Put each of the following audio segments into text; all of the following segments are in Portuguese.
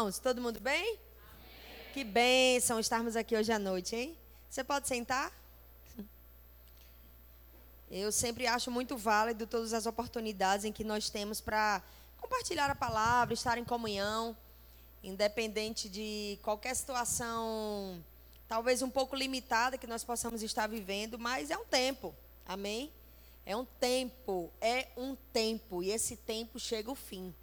Irmãos, todo mundo bem? Amém. Que bênção estarmos aqui hoje à noite, hein? Você pode sentar? Eu sempre acho muito válido todas as oportunidades em que nós temos para compartilhar a palavra, estar em comunhão, independente de qualquer situação, talvez um pouco limitada que nós possamos estar vivendo, mas é um tempo, amém? É um tempo, é um tempo, e esse tempo chega o fim.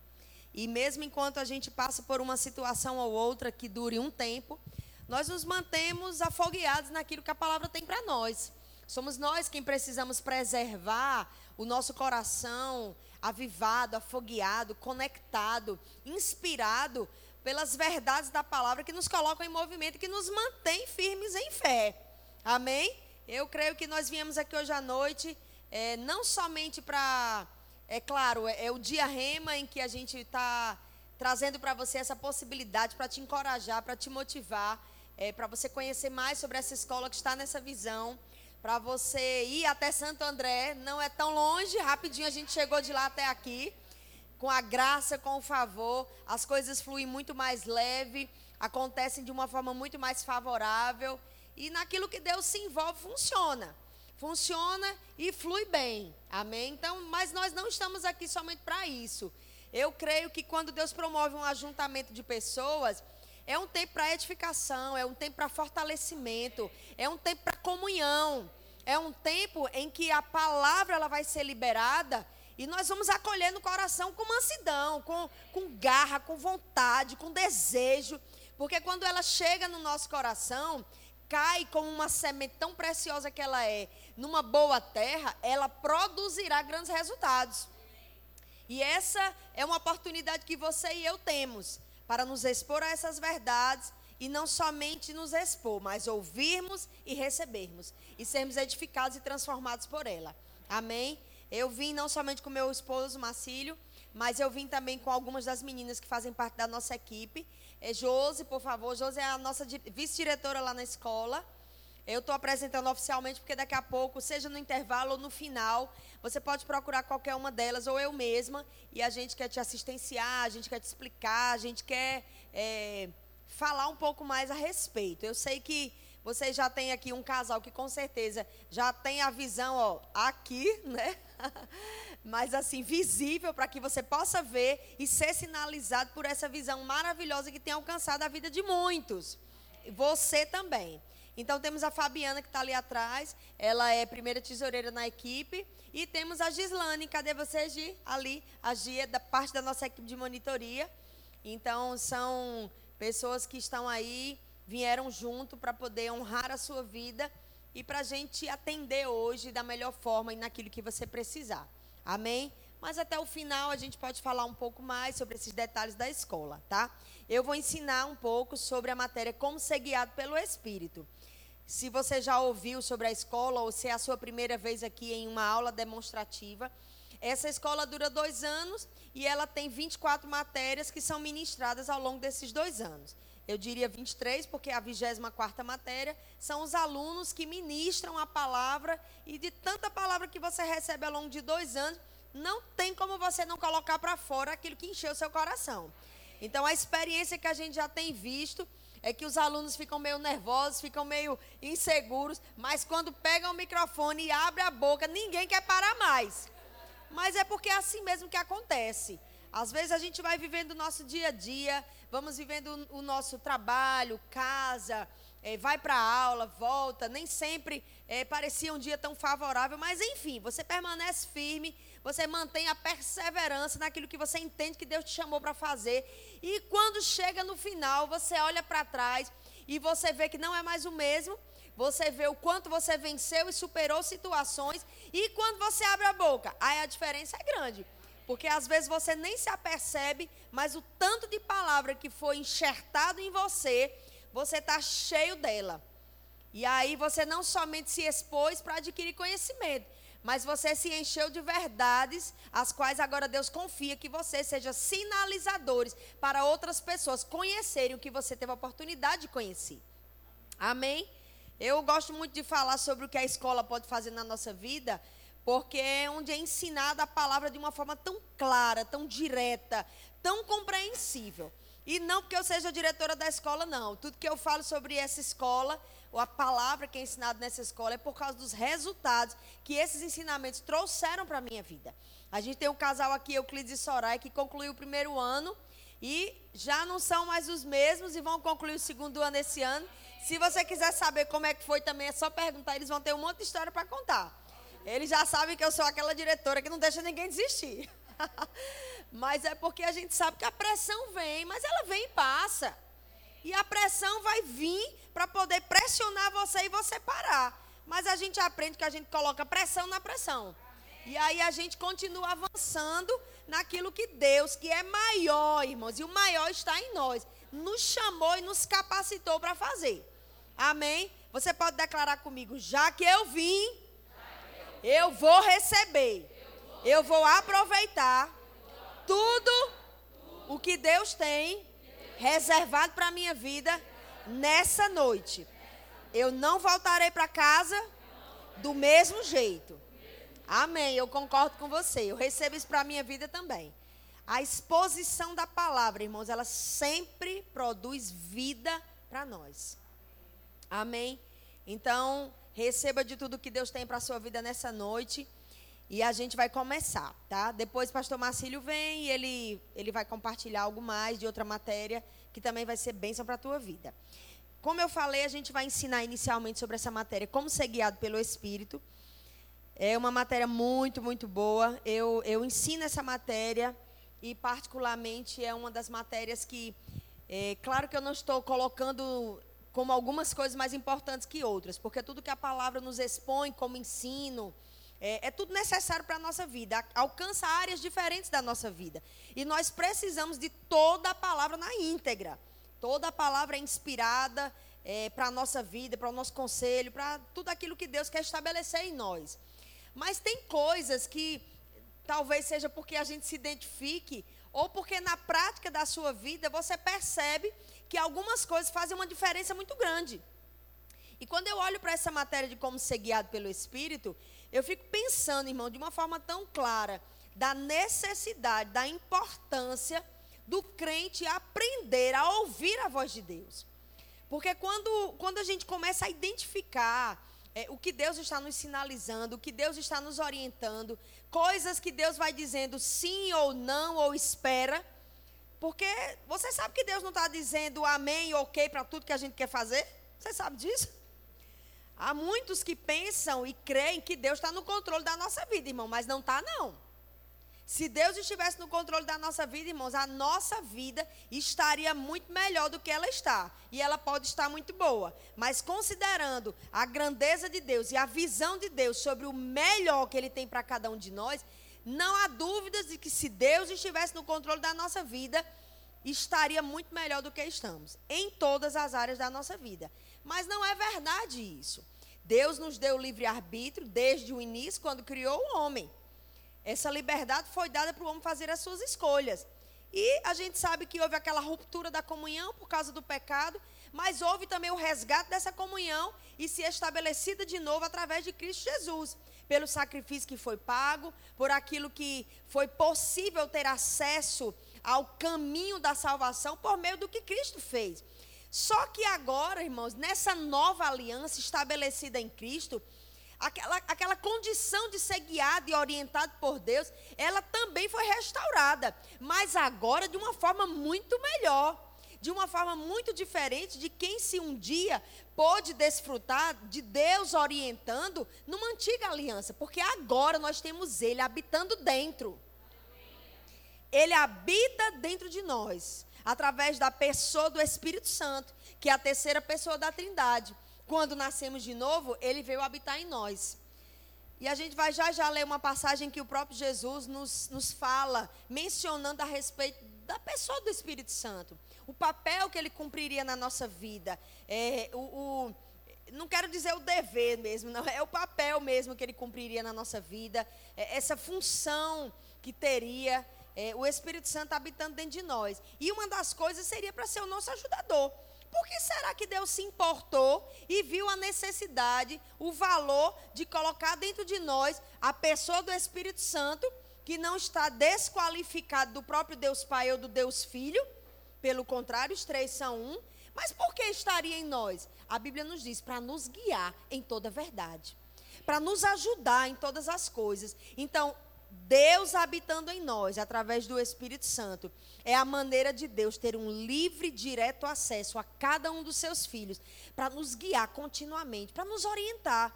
E mesmo enquanto a gente passa por uma situação ou outra que dure um tempo, nós nos mantemos afogueados naquilo que a palavra tem para nós. Somos nós quem precisamos preservar o nosso coração avivado, afogueado, conectado, inspirado pelas verdades da palavra que nos colocam em movimento e que nos mantém firmes em fé. Amém? Eu creio que nós viemos aqui hoje à noite é, não somente para é claro, é, é o dia rema em que a gente está trazendo para você essa possibilidade para te encorajar, para te motivar, é, para você conhecer mais sobre essa escola que está nessa visão, para você ir até Santo André, não é tão longe, rapidinho a gente chegou de lá até aqui, com a graça, com o favor, as coisas fluem muito mais leve, acontecem de uma forma muito mais favorável, e naquilo que Deus se envolve funciona funciona e flui bem. Amém? Então, mas nós não estamos aqui somente para isso. Eu creio que quando Deus promove um ajuntamento de pessoas, é um tempo para edificação, é um tempo para fortalecimento, é um tempo para comunhão, é um tempo em que a palavra ela vai ser liberada e nós vamos acolher no coração com mansidão, com, com garra, com vontade, com desejo, porque quando ela chega no nosso coração, cai como uma semente tão preciosa que ela é, numa boa terra, ela produzirá grandes resultados. E essa é uma oportunidade que você e eu temos para nos expor a essas verdades e não somente nos expor, mas ouvirmos e recebermos e sermos edificados e transformados por ela. Amém? Eu vim não somente com meu esposo Marcílio, mas eu vim também com algumas das meninas que fazem parte da nossa equipe é Josi, por favor. Josi é a nossa vice-diretora lá na escola. Eu estou apresentando oficialmente, porque daqui a pouco, seja no intervalo ou no final, você pode procurar qualquer uma delas, ou eu mesma, e a gente quer te assistenciar, a gente quer te explicar, a gente quer é, falar um pouco mais a respeito. Eu sei que vocês já têm aqui um casal que com certeza já tem a visão, ó, aqui, né? mas assim, visível para que você possa ver e ser sinalizado por essa visão maravilhosa que tem alcançado a vida de muitos. Você também. Então temos a Fabiana que está ali atrás, ela é primeira tesoureira na equipe. E temos a Gislane, cadê você, Gi? Ali, a Gi é da parte da nossa equipe de monitoria. Então são pessoas que estão aí, vieram junto para poder honrar a sua vida e para a gente atender hoje da melhor forma e naquilo que você precisar. Amém? Mas até o final a gente pode falar um pouco mais sobre esses detalhes da escola, tá? Eu vou ensinar um pouco sobre a matéria como ser guiado pelo Espírito. Se você já ouviu sobre a escola ou se é a sua primeira vez aqui em uma aula demonstrativa, essa escola dura dois anos e ela tem 24 matérias que são ministradas ao longo desses dois anos. Eu diria 23, porque a 24 matéria são os alunos que ministram a palavra e de tanta palavra que você recebe ao longo de dois anos, não tem como você não colocar para fora aquilo que encheu seu coração. Então, a experiência que a gente já tem visto é que os alunos ficam meio nervosos, ficam meio inseguros, mas quando pegam o microfone e abrem a boca, ninguém quer parar mais. Mas é porque é assim mesmo que acontece. Às vezes a gente vai vivendo o nosso dia a dia, vamos vivendo o nosso trabalho, casa, é, vai para a aula, volta. Nem sempre é, parecia um dia tão favorável, mas enfim, você permanece firme, você mantém a perseverança naquilo que você entende que Deus te chamou para fazer. E quando chega no final, você olha para trás e você vê que não é mais o mesmo. Você vê o quanto você venceu e superou situações. E quando você abre a boca, aí a diferença é grande. Porque às vezes você nem se apercebe, mas o tanto de palavra que foi enxertado em você, você está cheio dela. E aí você não somente se expôs para adquirir conhecimento, mas você se encheu de verdades, as quais agora Deus confia que você seja sinalizadores para outras pessoas conhecerem o que você teve a oportunidade de conhecer. Amém? Eu gosto muito de falar sobre o que a escola pode fazer na nossa vida, porque é onde é ensinada a palavra de uma forma tão clara, tão direta, tão compreensível. E não porque eu seja diretora da escola, não. Tudo que eu falo sobre essa escola, ou a palavra que é ensinada nessa escola, é por causa dos resultados que esses ensinamentos trouxeram para a minha vida. A gente tem um casal aqui, Euclides e Soraya, que concluiu o primeiro ano e já não são mais os mesmos e vão concluir o segundo ano esse ano. Se você quiser saber como é que foi também, é só perguntar, eles vão ter um monte de história para contar. Eles já sabem que eu sou aquela diretora que não deixa ninguém desistir. mas é porque a gente sabe que a pressão vem, mas ela vem e passa. E a pressão vai vir para poder pressionar você e você parar. Mas a gente aprende que a gente coloca pressão na pressão. E aí a gente continua avançando naquilo que Deus, que é maior, irmãos, e o maior está em nós, nos chamou e nos capacitou para fazer. Amém? Você pode declarar comigo: já que eu vim, eu vou receber, eu vou aproveitar tudo o que Deus tem reservado para a minha vida nessa noite. Eu não voltarei para casa do mesmo jeito. Amém. Eu concordo com você. Eu recebo isso para a minha vida também. A exposição da palavra, irmãos, ela sempre produz vida para nós. Amém. Então, receba de tudo que Deus tem para a sua vida nessa noite. E a gente vai começar, tá? Depois o pastor Marcílio vem e ele, ele vai compartilhar algo mais de outra matéria que também vai ser bênção para a tua vida. Como eu falei, a gente vai ensinar inicialmente sobre essa matéria, como ser guiado pelo Espírito. É uma matéria muito, muito boa. Eu, eu ensino essa matéria e, particularmente, é uma das matérias que, é, claro que eu não estou colocando como algumas coisas mais importantes que outras, porque tudo que a palavra nos expõe como ensino, é, é, tudo necessário para a nossa vida, alcança áreas diferentes da nossa vida. E nós precisamos de toda a palavra na íntegra. Toda a palavra é inspirada é, para a nossa vida, para o nosso conselho, para tudo aquilo que Deus quer estabelecer em nós. Mas tem coisas que talvez seja porque a gente se identifique ou porque na prática da sua vida você percebe que algumas coisas fazem uma diferença muito grande. E quando eu olho para essa matéria de como ser guiado pelo Espírito, eu fico pensando, irmão, de uma forma tão clara, da necessidade, da importância do crente aprender a ouvir a voz de Deus. Porque quando, quando a gente começa a identificar é, o que Deus está nos sinalizando, o que Deus está nos orientando, coisas que Deus vai dizendo sim ou não, ou espera. Porque você sabe que Deus não está dizendo amém, ok para tudo que a gente quer fazer? Você sabe disso? Há muitos que pensam e creem que Deus está no controle da nossa vida, irmão, mas não está, não. Se Deus estivesse no controle da nossa vida, irmãos, a nossa vida estaria muito melhor do que ela está. E ela pode estar muito boa. Mas considerando a grandeza de Deus e a visão de Deus sobre o melhor que Ele tem para cada um de nós, não há dúvidas de que se Deus estivesse no controle da nossa vida, estaria muito melhor do que estamos. Em todas as áreas da nossa vida. Mas não é verdade isso. Deus nos deu livre-arbítrio desde o início, quando criou o homem. Essa liberdade foi dada para o homem fazer as suas escolhas. E a gente sabe que houve aquela ruptura da comunhão por causa do pecado, mas houve também o resgate dessa comunhão e se estabelecida de novo através de Cristo Jesus, pelo sacrifício que foi pago, por aquilo que foi possível ter acesso ao caminho da salvação por meio do que Cristo fez. Só que agora, irmãos, nessa nova aliança estabelecida em Cristo, aquela, aquela condição de ser guiado e orientado por Deus, ela também foi restaurada, mas agora de uma forma muito melhor, de uma forma muito diferente de quem se um dia pôde desfrutar de Deus orientando numa antiga aliança, porque agora nós temos Ele habitando dentro. Ele habita dentro de nós, através da pessoa do Espírito Santo, que é a terceira pessoa da Trindade quando nascemos de novo, ele veio habitar em nós. E a gente vai já já ler uma passagem que o próprio Jesus nos, nos fala, mencionando a respeito da pessoa do Espírito Santo. O papel que ele cumpriria na nossa vida. É, o, o, não quero dizer o dever mesmo, não, é o papel mesmo que ele cumpriria na nossa vida. É, essa função que teria é, o Espírito Santo habitando dentro de nós. E uma das coisas seria para ser o nosso ajudador. Por que será que Deus se importou e viu a necessidade, o valor de colocar dentro de nós a pessoa do Espírito Santo, que não está desqualificado do próprio Deus Pai ou do Deus Filho, pelo contrário, os três são um. Mas por que estaria em nós? A Bíblia nos diz para nos guiar em toda a verdade, para nos ajudar em todas as coisas. Então, Deus habitando em nós, através do Espírito Santo, é a maneira de Deus ter um livre, direto acesso a cada um dos seus filhos, para nos guiar continuamente, para nos orientar.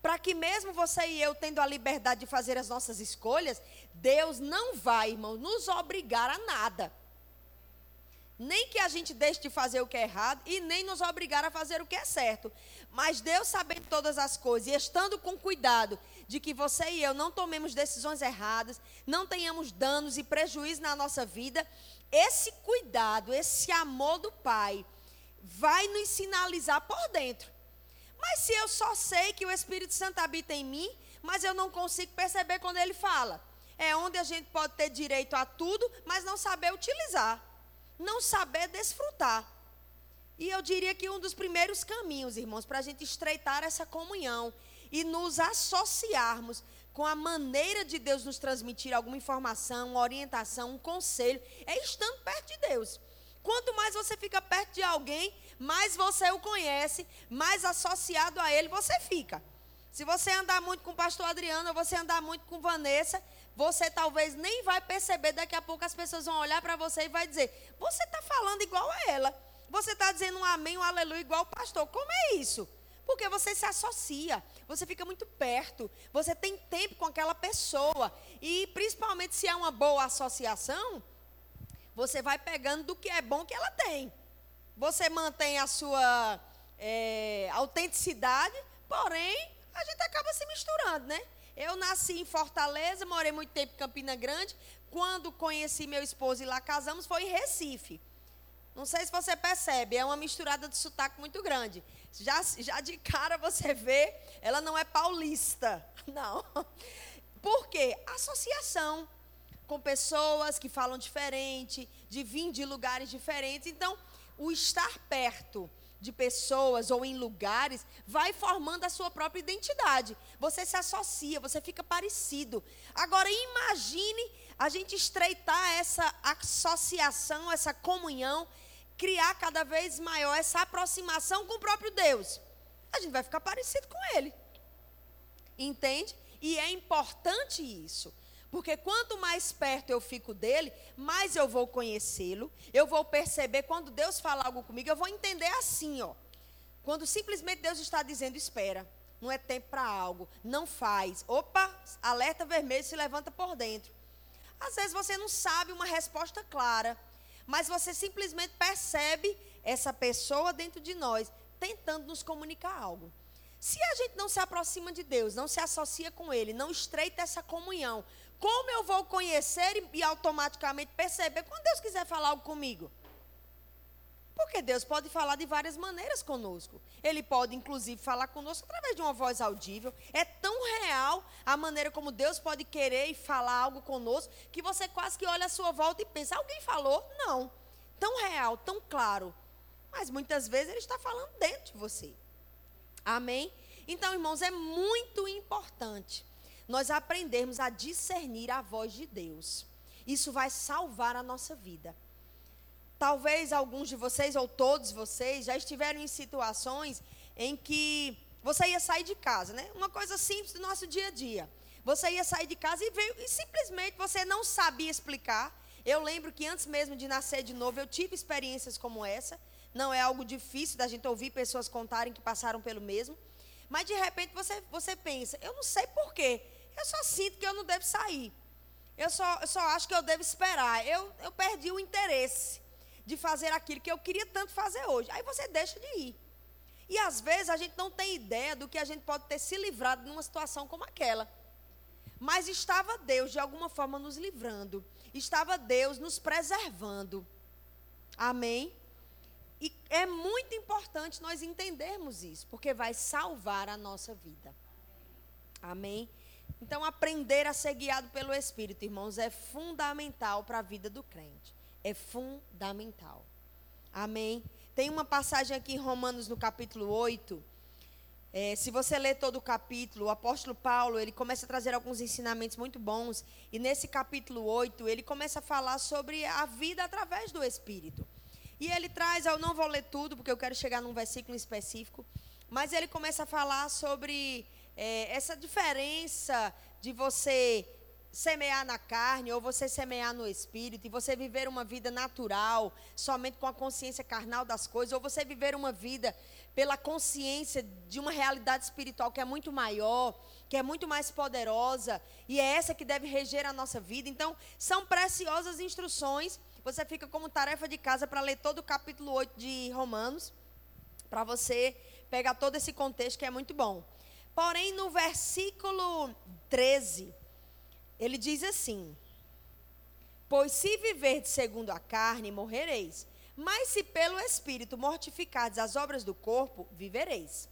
Para que mesmo você e eu tendo a liberdade de fazer as nossas escolhas, Deus não vai, irmão, nos obrigar a nada. Nem que a gente deixe de fazer o que é errado e nem nos obrigar a fazer o que é certo. Mas Deus sabendo todas as coisas e estando com cuidado de que você e eu não tomemos decisões erradas, não tenhamos danos e prejuízos na nossa vida, esse cuidado, esse amor do Pai vai nos sinalizar por dentro. Mas se eu só sei que o Espírito Santo habita em mim, mas eu não consigo perceber quando ele fala, é onde a gente pode ter direito a tudo, mas não saber utilizar não saber desfrutar. E eu diria que um dos primeiros caminhos, irmãos, para a gente estreitar essa comunhão e nos associarmos com a maneira de Deus nos transmitir alguma informação, uma orientação, um conselho, é estando perto de Deus. Quanto mais você fica perto de alguém, mais você o conhece, mais associado a ele você fica. Se você andar muito com o pastor Adriano, ou você andar muito com Vanessa, você talvez nem vai perceber, daqui a pouco as pessoas vão olhar para você e vai dizer: "Você está falando igual a ela. Você está dizendo um amém, um aleluia igual o pastor. Como é isso?" Porque você se associa, você fica muito perto, você tem tempo com aquela pessoa. E principalmente se é uma boa associação, você vai pegando do que é bom que ela tem. Você mantém a sua é, autenticidade, porém, a gente acaba se misturando, né? Eu nasci em Fortaleza, morei muito tempo em Campina Grande. Quando conheci meu esposo e lá casamos, foi em Recife. Não sei se você percebe, é uma misturada de sotaque muito grande. Já, já de cara você vê, ela não é paulista. Não. Por quê? Associação com pessoas que falam diferente, de vir de lugares diferentes. Então, o estar perto de pessoas ou em lugares, vai formando a sua própria identidade. Você se associa, você fica parecido. Agora imagine a gente estreitar essa associação, essa comunhão, criar cada vez maior essa aproximação com o próprio Deus. A gente vai ficar parecido com ele. Entende? E é importante isso. Porque quanto mais perto eu fico dele, mais eu vou conhecê-lo, eu vou perceber quando Deus fala algo comigo, eu vou entender assim, ó. Quando simplesmente Deus está dizendo, espera, não é tempo para algo, não faz. Opa, alerta vermelho se levanta por dentro. Às vezes você não sabe uma resposta clara, mas você simplesmente percebe essa pessoa dentro de nós tentando nos comunicar algo. Se a gente não se aproxima de Deus, não se associa com Ele, não estreita essa comunhão, como eu vou conhecer e, e automaticamente perceber quando Deus quiser falar algo comigo? Porque Deus pode falar de várias maneiras conosco. Ele pode, inclusive, falar conosco através de uma voz audível. É tão real a maneira como Deus pode querer e falar algo conosco que você quase que olha à sua volta e pensa: alguém falou? Não. Tão real, tão claro. Mas muitas vezes Ele está falando dentro de você. Amém? Então, irmãos, é muito importante nós aprendermos a discernir a voz de Deus. Isso vai salvar a nossa vida. Talvez alguns de vocês, ou todos vocês, já estiveram em situações em que você ia sair de casa, né? Uma coisa simples do nosso dia a dia. Você ia sair de casa e veio e simplesmente você não sabia explicar. Eu lembro que antes mesmo de nascer de novo, eu tive experiências como essa. Não é algo difícil da gente ouvir pessoas contarem que passaram pelo mesmo. Mas de repente você, você pensa, eu não sei porquê. Eu só sinto que eu não devo sair. Eu só, eu só acho que eu devo esperar. Eu, eu perdi o interesse de fazer aquilo que eu queria tanto fazer hoje. Aí você deixa de ir. E às vezes a gente não tem ideia do que a gente pode ter se livrado numa situação como aquela. Mas estava Deus de alguma forma nos livrando. Estava Deus nos preservando. Amém? E é muito importante nós entendermos isso, porque vai salvar a nossa vida. Amém? Então, aprender a ser guiado pelo Espírito, irmãos, é fundamental para a vida do crente. É fundamental. Amém? Tem uma passagem aqui em Romanos, no capítulo 8. É, se você ler todo o capítulo, o apóstolo Paulo, ele começa a trazer alguns ensinamentos muito bons. E nesse capítulo 8, ele começa a falar sobre a vida através do Espírito. E ele traz, eu não vou ler tudo, porque eu quero chegar num versículo específico, mas ele começa a falar sobre é, essa diferença de você semear na carne ou você semear no espírito e você viver uma vida natural, somente com a consciência carnal das coisas, ou você viver uma vida pela consciência de uma realidade espiritual que é muito maior, que é muito mais poderosa, e é essa que deve reger a nossa vida. Então, são preciosas instruções. Você fica como tarefa de casa para ler todo o capítulo 8 de Romanos, para você pegar todo esse contexto que é muito bom. Porém, no versículo 13, ele diz assim: Pois se viver segundo a carne, morrereis. Mas se pelo Espírito mortificardes as obras do corpo, vivereis.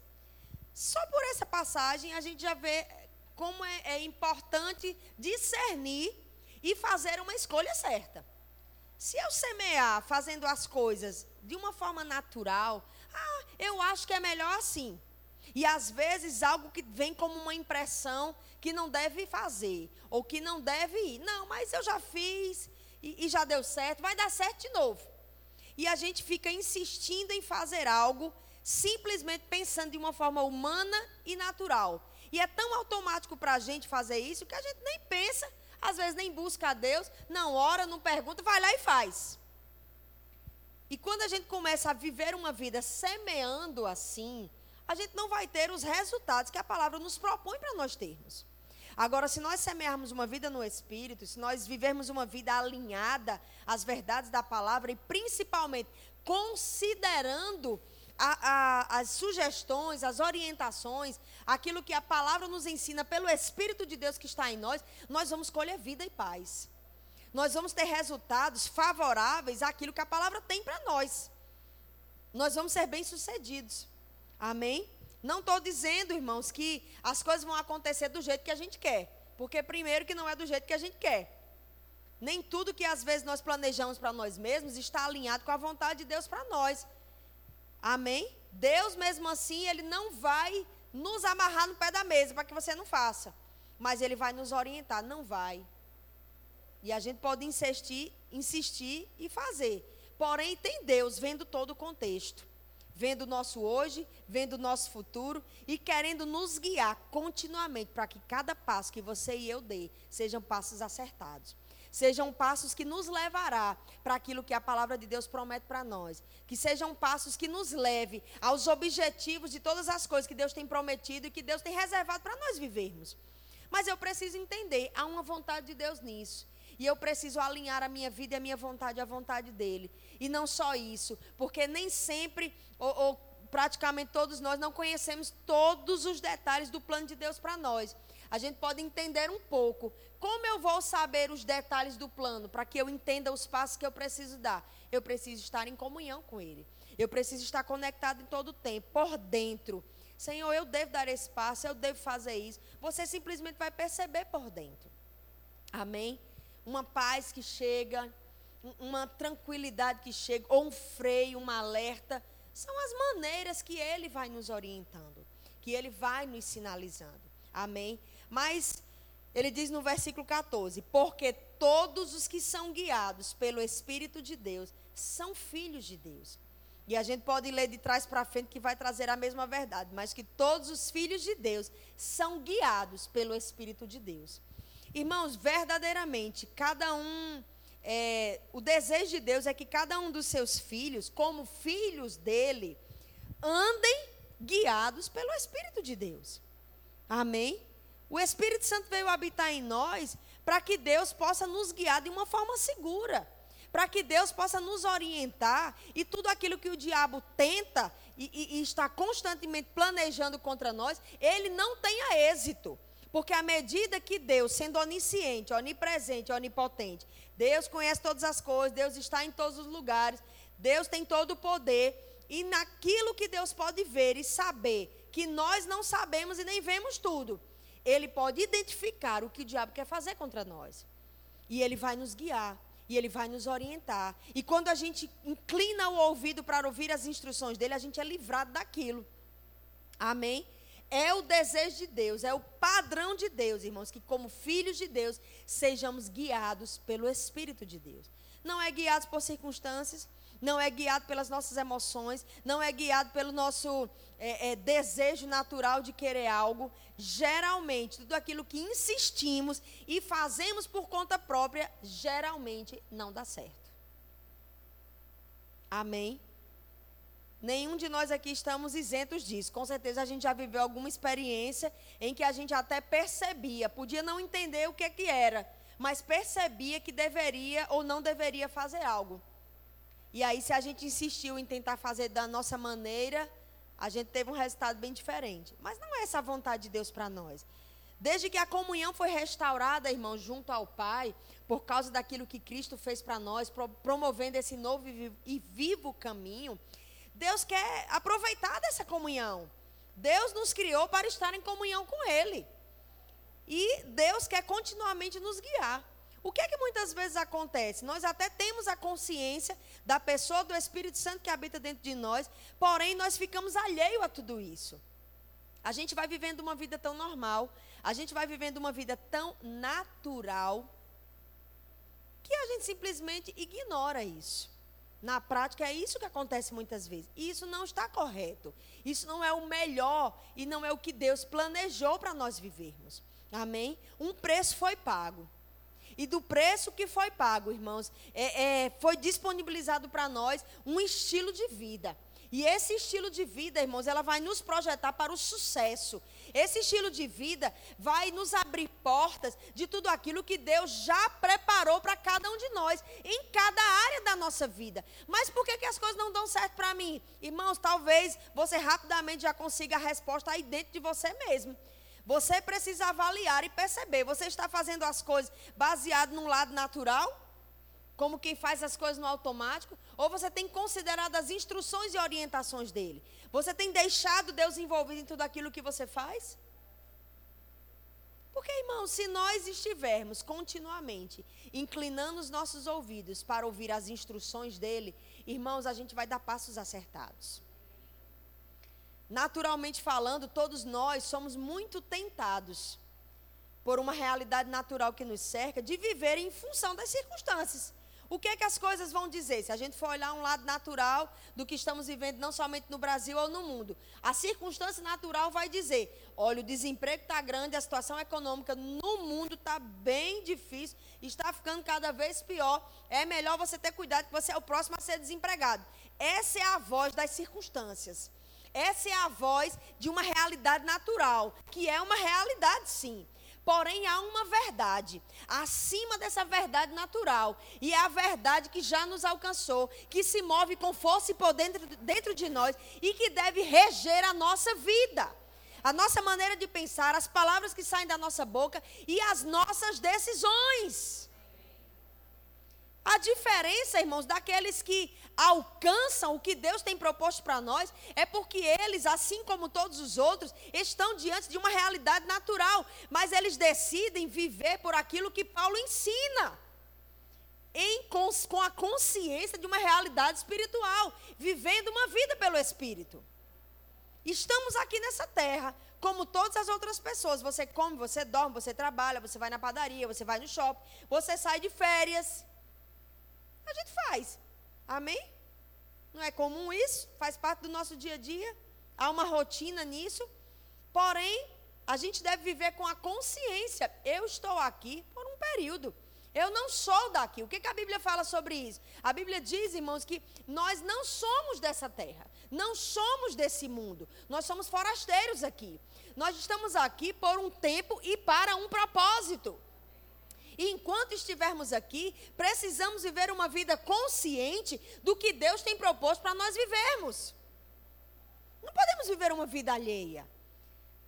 Só por essa passagem a gente já vê como é, é importante discernir e fazer uma escolha certa. Se eu semear fazendo as coisas de uma forma natural, ah, eu acho que é melhor assim. E às vezes algo que vem como uma impressão que não deve fazer, ou que não deve ir. Não, mas eu já fiz e, e já deu certo, vai dar certo de novo. E a gente fica insistindo em fazer algo, simplesmente pensando de uma forma humana e natural. E é tão automático para a gente fazer isso que a gente nem pensa, às vezes nem busca a Deus, não ora, não pergunta, vai lá e faz. E quando a gente começa a viver uma vida semeando assim, a gente não vai ter os resultados que a palavra nos propõe para nós termos. Agora, se nós semearmos uma vida no Espírito, se nós vivermos uma vida alinhada às verdades da palavra e principalmente considerando a, a, as sugestões, as orientações, aquilo que a palavra nos ensina pelo Espírito de Deus que está em nós, nós vamos colher vida e paz. Nós vamos ter resultados favoráveis àquilo que a palavra tem para nós. Nós vamos ser bem-sucedidos. Amém? Não estou dizendo, irmãos, que as coisas vão acontecer do jeito que a gente quer. Porque, primeiro, que não é do jeito que a gente quer. Nem tudo que às vezes nós planejamos para nós mesmos está alinhado com a vontade de Deus para nós. Amém? Deus, mesmo assim, Ele não vai nos amarrar no pé da mesa para que você não faça. Mas Ele vai nos orientar. Não vai. E a gente pode insistir, insistir e fazer. Porém, tem Deus vendo todo o contexto vendo o nosso hoje, vendo o nosso futuro e querendo nos guiar continuamente para que cada passo que você e eu dê sejam passos acertados. Sejam passos que nos levará para aquilo que a palavra de Deus promete para nós. Que sejam passos que nos leve aos objetivos de todas as coisas que Deus tem prometido e que Deus tem reservado para nós vivermos. Mas eu preciso entender, há uma vontade de Deus nisso. E eu preciso alinhar a minha vida e a minha vontade à vontade dele. E não só isso, porque nem sempre, ou, ou praticamente todos nós, não conhecemos todos os detalhes do plano de Deus para nós. A gente pode entender um pouco. Como eu vou saber os detalhes do plano para que eu entenda os passos que eu preciso dar? Eu preciso estar em comunhão com Ele. Eu preciso estar conectado em todo o tempo, por dentro. Senhor, eu devo dar esse passo, eu devo fazer isso. Você simplesmente vai perceber por dentro. Amém? Uma paz que chega, uma tranquilidade que chega, ou um freio, uma alerta. São as maneiras que ele vai nos orientando, que ele vai nos sinalizando. Amém? Mas ele diz no versículo 14: Porque todos os que são guiados pelo Espírito de Deus são filhos de Deus. E a gente pode ler de trás para frente que vai trazer a mesma verdade, mas que todos os filhos de Deus são guiados pelo Espírito de Deus. Irmãos, verdadeiramente, cada um. É, o desejo de Deus é que cada um dos seus filhos, como filhos dele, andem guiados pelo Espírito de Deus. Amém? O Espírito Santo veio habitar em nós para que Deus possa nos guiar de uma forma segura. Para que Deus possa nos orientar e tudo aquilo que o diabo tenta e, e, e está constantemente planejando contra nós, ele não tenha êxito. Porque à medida que Deus, sendo onisciente, onipresente, onipotente, Deus conhece todas as coisas, Deus está em todos os lugares, Deus tem todo o poder, e naquilo que Deus pode ver e saber, que nós não sabemos e nem vemos tudo, Ele pode identificar o que o diabo quer fazer contra nós. E Ele vai nos guiar, e Ele vai nos orientar. E quando a gente inclina o ouvido para ouvir as instruções dele, a gente é livrado daquilo. Amém? É o desejo de Deus, é o padrão de Deus, irmãos, que como filhos de Deus sejamos guiados pelo Espírito de Deus. Não é guiados por circunstâncias, não é guiado pelas nossas emoções, não é guiado pelo nosso é, é, desejo natural de querer algo. Geralmente, tudo aquilo que insistimos e fazemos por conta própria, geralmente não dá certo. Amém? Nenhum de nós aqui estamos isentos disso. Com certeza a gente já viveu alguma experiência em que a gente até percebia, podia não entender o que, que era, mas percebia que deveria ou não deveria fazer algo. E aí, se a gente insistiu em tentar fazer da nossa maneira, a gente teve um resultado bem diferente. Mas não é essa a vontade de Deus para nós. Desde que a comunhão foi restaurada, irmão, junto ao Pai, por causa daquilo que Cristo fez para nós, promovendo esse novo e vivo caminho, Deus quer aproveitar dessa comunhão. Deus nos criou para estar em comunhão com Ele. E Deus quer continuamente nos guiar. O que é que muitas vezes acontece? Nós até temos a consciência da pessoa do Espírito Santo que habita dentro de nós, porém nós ficamos alheio a tudo isso. A gente vai vivendo uma vida tão normal, a gente vai vivendo uma vida tão natural, que a gente simplesmente ignora isso. Na prática, é isso que acontece muitas vezes. E isso não está correto. Isso não é o melhor e não é o que Deus planejou para nós vivermos. Amém? Um preço foi pago. E do preço que foi pago, irmãos, é, é, foi disponibilizado para nós um estilo de vida. E esse estilo de vida, irmãos, ela vai nos projetar para o sucesso. Esse estilo de vida vai nos abrir portas de tudo aquilo que Deus já preparou para cada um de nós, em cada área da nossa vida. Mas por que, que as coisas não dão certo para mim? Irmãos, talvez você rapidamente já consiga a resposta aí dentro de você mesmo. Você precisa avaliar e perceber. Você está fazendo as coisas baseado num lado natural? Como quem faz as coisas no automático, ou você tem considerado as instruções e orientações dele? Você tem deixado Deus envolvido em tudo aquilo que você faz? Porque, irmão, se nós estivermos continuamente inclinando os nossos ouvidos para ouvir as instruções dele, irmãos, a gente vai dar passos acertados. Naturalmente falando, todos nós somos muito tentados por uma realidade natural que nos cerca de viver em função das circunstâncias. O que é que as coisas vão dizer? Se a gente for olhar um lado natural do que estamos vivendo, não somente no Brasil ou no mundo, a circunstância natural vai dizer: olha, o desemprego está grande, a situação econômica no mundo está bem difícil, está ficando cada vez pior. É melhor você ter cuidado, que você é o próximo a ser desempregado. Essa é a voz das circunstâncias. Essa é a voz de uma realidade natural, que é uma realidade sim. Porém, há uma verdade acima dessa verdade natural, e é a verdade que já nos alcançou, que se move com força e poder dentro, dentro de nós e que deve reger a nossa vida. A nossa maneira de pensar, as palavras que saem da nossa boca e as nossas decisões. A diferença, irmãos, daqueles que alcançam o que Deus tem proposto para nós é porque eles, assim como todos os outros, estão diante de uma realidade natural, mas eles decidem viver por aquilo que Paulo ensina. Em, com, com a consciência de uma realidade espiritual, vivendo uma vida pelo Espírito. Estamos aqui nessa terra, como todas as outras pessoas. Você come, você dorme, você trabalha, você vai na padaria, você vai no shopping, você sai de férias a gente faz. Amém? Não é comum isso? Faz parte do nosso dia a dia. Há uma rotina nisso. Porém, a gente deve viver com a consciência: eu estou aqui por um período. Eu não sou daqui. O que, que, a Bíblia fala sobre isso? A Bíblia diz, irmãos, que nós não somos dessa terra, não somos desse mundo. Nós somos forasteiros aqui. Nós estamos aqui por um tempo e para um propósito. E enquanto estivermos aqui, precisamos viver uma vida consciente do que Deus tem proposto para nós vivermos. Não podemos viver uma vida alheia.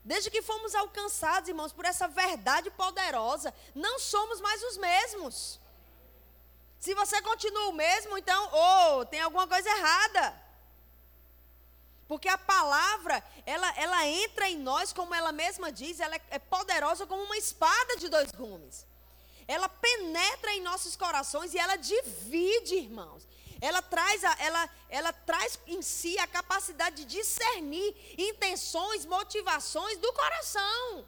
Desde que fomos alcançados, irmãos, por essa verdade poderosa, não somos mais os mesmos. Se você continua o mesmo, então, oh, tem alguma coisa errada. Porque a palavra, ela, ela entra em nós, como ela mesma diz, ela é, é poderosa como uma espada de dois gumes ela penetra em nossos corações e ela divide, irmãos. Ela traz, a, ela, ela traz em si a capacidade de discernir intenções, motivações do coração.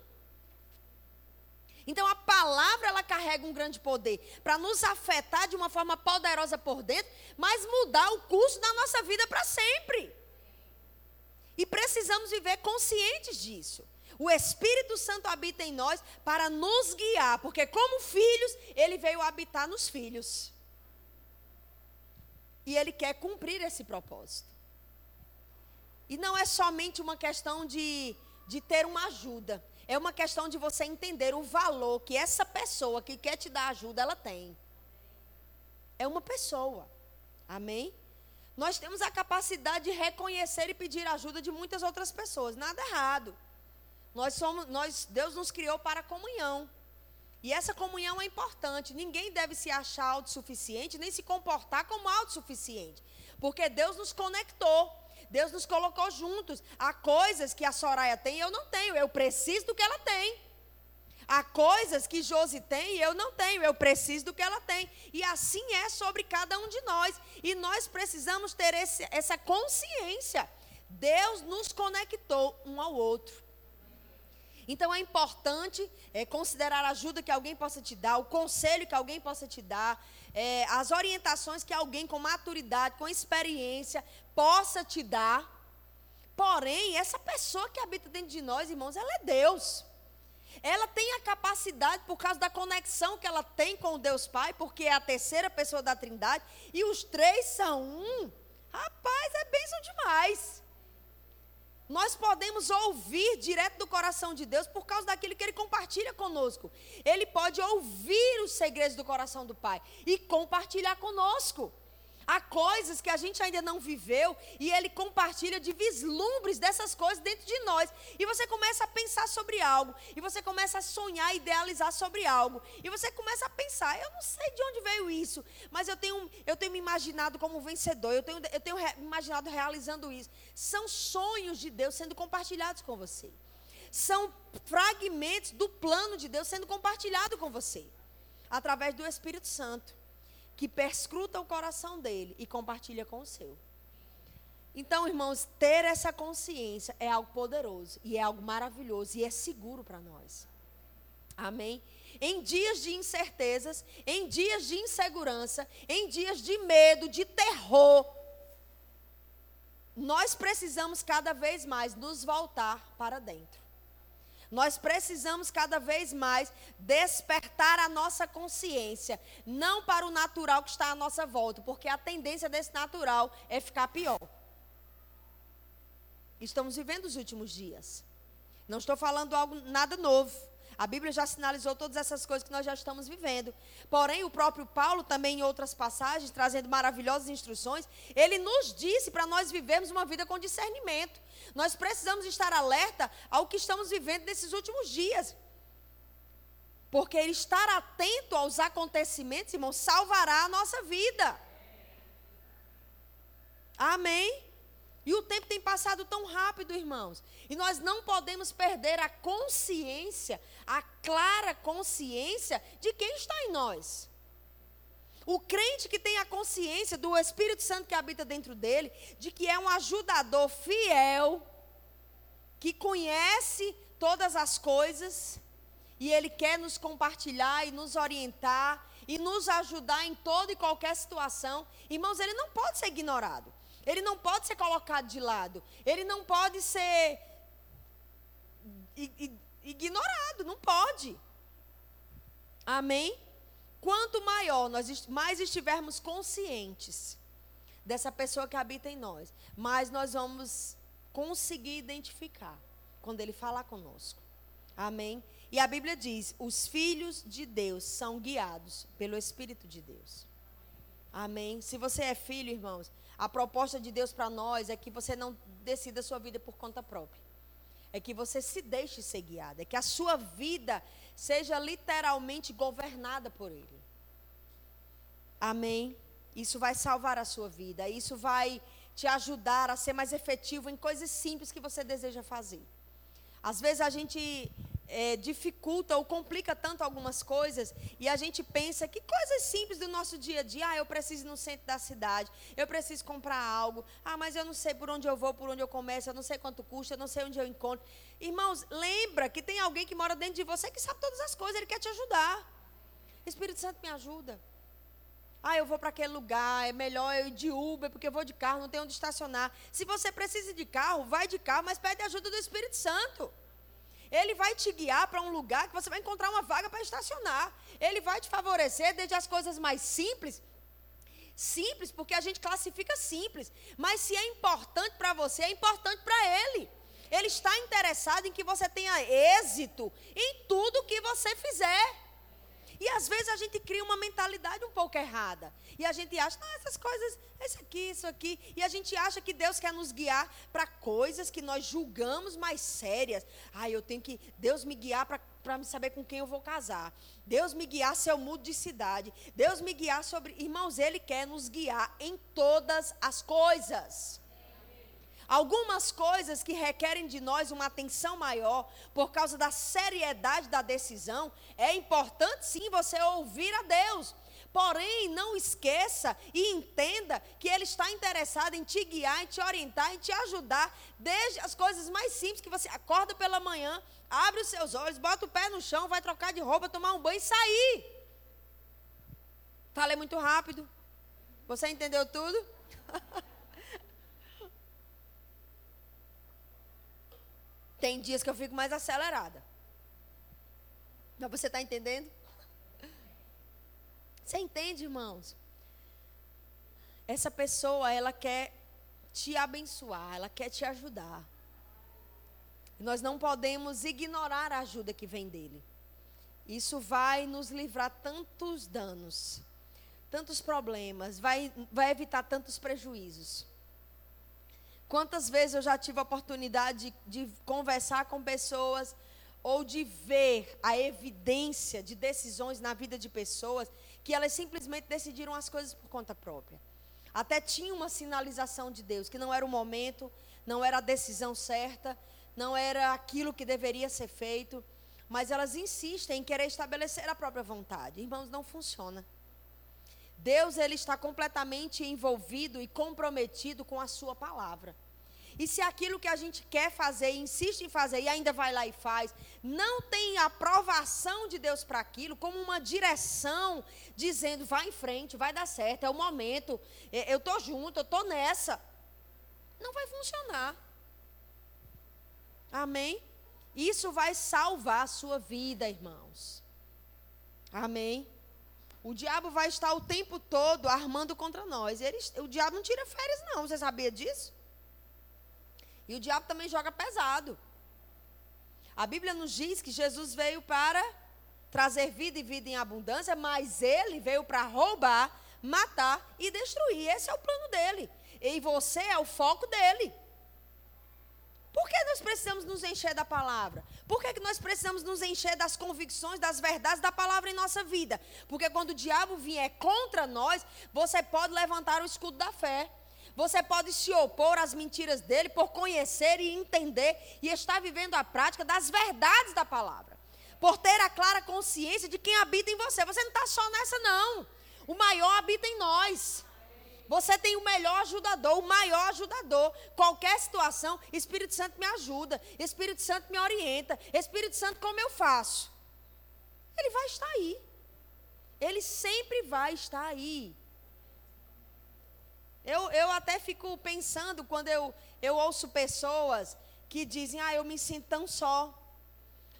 Então a palavra ela carrega um grande poder para nos afetar de uma forma poderosa por dentro, mas mudar o curso da nossa vida para sempre. E precisamos viver conscientes disso. O Espírito Santo habita em nós para nos guiar, porque como filhos, ele veio habitar nos filhos. E ele quer cumprir esse propósito. E não é somente uma questão de, de ter uma ajuda. É uma questão de você entender o valor que essa pessoa que quer te dar ajuda, ela tem. É uma pessoa. Amém? Nós temos a capacidade de reconhecer e pedir ajuda de muitas outras pessoas. Nada errado. Nós somos, nós, Deus nos criou para comunhão. E essa comunhão é importante. Ninguém deve se achar autossuficiente, nem se comportar como autossuficiente. Porque Deus nos conectou. Deus nos colocou juntos. Há coisas que a Soraya tem e eu não tenho. Eu preciso do que ela tem. Há coisas que Josi tem e eu não tenho. Eu preciso do que ela tem. E assim é sobre cada um de nós. E nós precisamos ter esse, essa consciência. Deus nos conectou um ao outro. Então é importante é, considerar a ajuda que alguém possa te dar, o conselho que alguém possa te dar, é, as orientações que alguém com maturidade, com experiência, possa te dar. Porém, essa pessoa que habita dentro de nós, irmãos, ela é Deus. Ela tem a capacidade, por causa da conexão que ela tem com o Deus Pai, porque é a terceira pessoa da Trindade, e os três são um. Rapaz, é bênção demais. Nós podemos ouvir direto do coração de Deus por causa daquilo que Ele compartilha conosco. Ele pode ouvir os segredos do coração do Pai e compartilhar conosco. Há coisas que a gente ainda não viveu e ele compartilha de vislumbres dessas coisas dentro de nós. E você começa a pensar sobre algo, e você começa a sonhar, idealizar sobre algo. E você começa a pensar, eu não sei de onde veio isso, mas eu tenho, eu tenho me imaginado como vencedor, eu tenho, eu tenho imaginado realizando isso. São sonhos de Deus sendo compartilhados com você. São fragmentos do plano de Deus sendo compartilhado com você através do Espírito Santo que perscruta o coração dele e compartilha com o seu. Então, irmãos, ter essa consciência é algo poderoso e é algo maravilhoso e é seguro para nós. Amém? Em dias de incertezas, em dias de insegurança, em dias de medo, de terror, nós precisamos cada vez mais nos voltar para dentro. Nós precisamos cada vez mais despertar a nossa consciência, não para o natural que está à nossa volta, porque a tendência desse natural é ficar pior. Estamos vivendo os últimos dias. Não estou falando algo nada novo. A Bíblia já sinalizou todas essas coisas que nós já estamos vivendo. Porém, o próprio Paulo, também em outras passagens, trazendo maravilhosas instruções, ele nos disse para nós vivermos uma vida com discernimento. Nós precisamos estar alerta ao que estamos vivendo nesses últimos dias. Porque estar atento aos acontecimentos, irmão, salvará a nossa vida. Amém? E o tempo tem passado tão rápido, irmãos. E nós não podemos perder a consciência, a clara consciência de quem está em nós. O crente que tem a consciência do Espírito Santo que habita dentro dele, de que é um ajudador fiel, que conhece todas as coisas, e ele quer nos compartilhar e nos orientar e nos ajudar em toda e qualquer situação. Irmãos, ele não pode ser ignorado. Ele não pode ser colocado de lado. Ele não pode ser ignorado. Não pode. Amém? Quanto maior nós mais estivermos conscientes dessa pessoa que habita em nós, mais nós vamos conseguir identificar quando ele falar conosco. Amém? E a Bíblia diz: os filhos de Deus são guiados pelo Espírito de Deus. Amém? Se você é filho, irmãos, a proposta de Deus para nós é que você não decida a sua vida por conta própria. É que você se deixe ser guiado. É que a sua vida seja literalmente governada por Ele. Amém? Isso vai salvar a sua vida. Isso vai te ajudar a ser mais efetivo em coisas simples que você deseja fazer. Às vezes a gente é, dificulta ou complica tanto algumas coisas e a gente pensa que coisas simples do nosso dia a dia, ah, eu preciso ir no centro da cidade, eu preciso comprar algo, ah, mas eu não sei por onde eu vou, por onde eu começo, eu não sei quanto custa, eu não sei onde eu encontro. Irmãos, lembra que tem alguém que mora dentro de você que sabe todas as coisas, ele quer te ajudar. Espírito Santo me ajuda. Ah, eu vou para aquele lugar, é melhor eu ir de Uber, porque eu vou de carro, não tem onde estacionar. Se você precisa de carro, vai de carro, mas pede ajuda do Espírito Santo. Ele vai te guiar para um lugar que você vai encontrar uma vaga para estacionar. Ele vai te favorecer desde as coisas mais simples. Simples, porque a gente classifica simples. Mas se é importante para você, é importante para ele. Ele está interessado em que você tenha êxito em tudo que você fizer. E às vezes a gente cria uma mentalidade um pouco errada. E a gente acha, não, essas coisas, isso aqui, isso aqui. E a gente acha que Deus quer nos guiar para coisas que nós julgamos mais sérias. Ah, eu tenho que, Deus me guiar para me saber com quem eu vou casar. Deus me guiar se eu mudo de cidade. Deus me guiar sobre. Irmãos, Ele quer nos guiar em todas as coisas. Algumas coisas que requerem de nós uma atenção maior por causa da seriedade da decisão, é importante sim você ouvir a Deus. Porém, não esqueça e entenda que Ele está interessado em te guiar, em te orientar, em te ajudar, desde as coisas mais simples que você acorda pela manhã, abre os seus olhos, bota o pé no chão, vai trocar de roupa, tomar um banho e sair. Falei muito rápido. Você entendeu tudo? Tem dias que eu fico mais acelerada. Mas você está entendendo? Você entende, irmãos? Essa pessoa, ela quer te abençoar, ela quer te ajudar. Nós não podemos ignorar a ajuda que vem dele. Isso vai nos livrar tantos danos, tantos problemas, vai, vai evitar tantos prejuízos. Quantas vezes eu já tive a oportunidade de, de conversar com pessoas ou de ver a evidência de decisões na vida de pessoas que elas simplesmente decidiram as coisas por conta própria. Até tinha uma sinalização de Deus, que não era o momento, não era a decisão certa, não era aquilo que deveria ser feito, mas elas insistem em querer estabelecer a própria vontade. Irmãos, não funciona. Deus ele está completamente envolvido e comprometido com a sua palavra. E se aquilo que a gente quer fazer, insiste em fazer e ainda vai lá e faz, não tem aprovação de Deus para aquilo, como uma direção, dizendo, vai em frente, vai dar certo, é o momento, eu estou junto, eu estou nessa. Não vai funcionar. Amém? Isso vai salvar a sua vida, irmãos. Amém? O diabo vai estar o tempo todo armando contra nós. Ele, o diabo não tira férias, não. Você sabia disso? E o diabo também joga pesado. A Bíblia nos diz que Jesus veio para trazer vida e vida em abundância, mas ele veio para roubar, matar e destruir. Esse é o plano dele. E você é o foco dele. Por que nós precisamos nos encher da palavra? Por que nós precisamos nos encher das convicções, das verdades da palavra em nossa vida? Porque quando o diabo vier contra nós, você pode levantar o escudo da fé. Você pode se opor às mentiras dele por conhecer e entender e estar vivendo a prática das verdades da palavra. Por ter a clara consciência de quem habita em você. Você não está só nessa, não. O maior habita em nós. Você tem o melhor ajudador, o maior ajudador. Qualquer situação, Espírito Santo me ajuda, Espírito Santo me orienta, Espírito Santo, como eu faço? Ele vai estar aí. Ele sempre vai estar aí. Eu, eu até fico pensando quando eu, eu ouço pessoas que dizem, ah, eu me sinto tão só.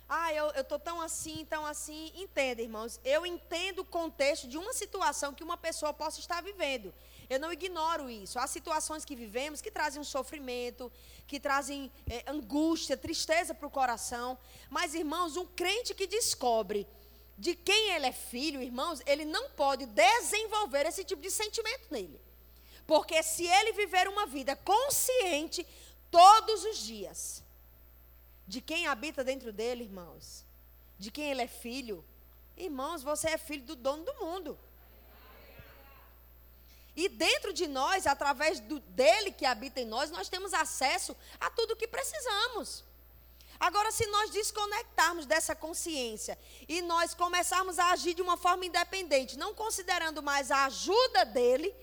Ah, eu estou tão assim, tão assim. Entenda, irmãos, eu entendo o contexto de uma situação que uma pessoa possa estar vivendo. Eu não ignoro isso. Há situações que vivemos que trazem um sofrimento, que trazem é, angústia, tristeza para o coração. Mas, irmãos, um crente que descobre de quem ele é filho, irmãos, ele não pode desenvolver esse tipo de sentimento nele. Porque se ele viver uma vida consciente todos os dias de quem habita dentro dele, irmãos, de quem ele é filho, irmãos, você é filho do dono do mundo. E dentro de nós, através do, dele que habita em nós, nós temos acesso a tudo o que precisamos. Agora, se nós desconectarmos dessa consciência e nós começarmos a agir de uma forma independente, não considerando mais a ajuda dele,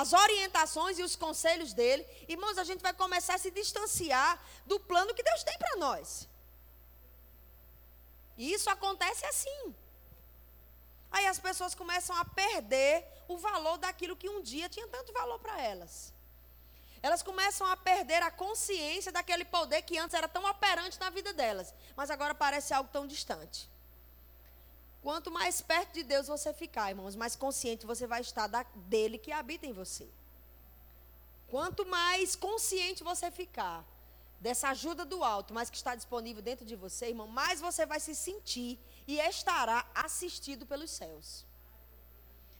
as orientações e os conselhos dele, irmãos, a gente vai começar a se distanciar do plano que Deus tem para nós. E isso acontece assim. Aí as pessoas começam a perder o valor daquilo que um dia tinha tanto valor para elas. Elas começam a perder a consciência daquele poder que antes era tão operante na vida delas, mas agora parece algo tão distante. Quanto mais perto de Deus você ficar, irmãos, mais consciente você vai estar da, dele que habita em você. Quanto mais consciente você ficar dessa ajuda do alto, mais que está disponível dentro de você, irmão, mais você vai se sentir e estará assistido pelos céus.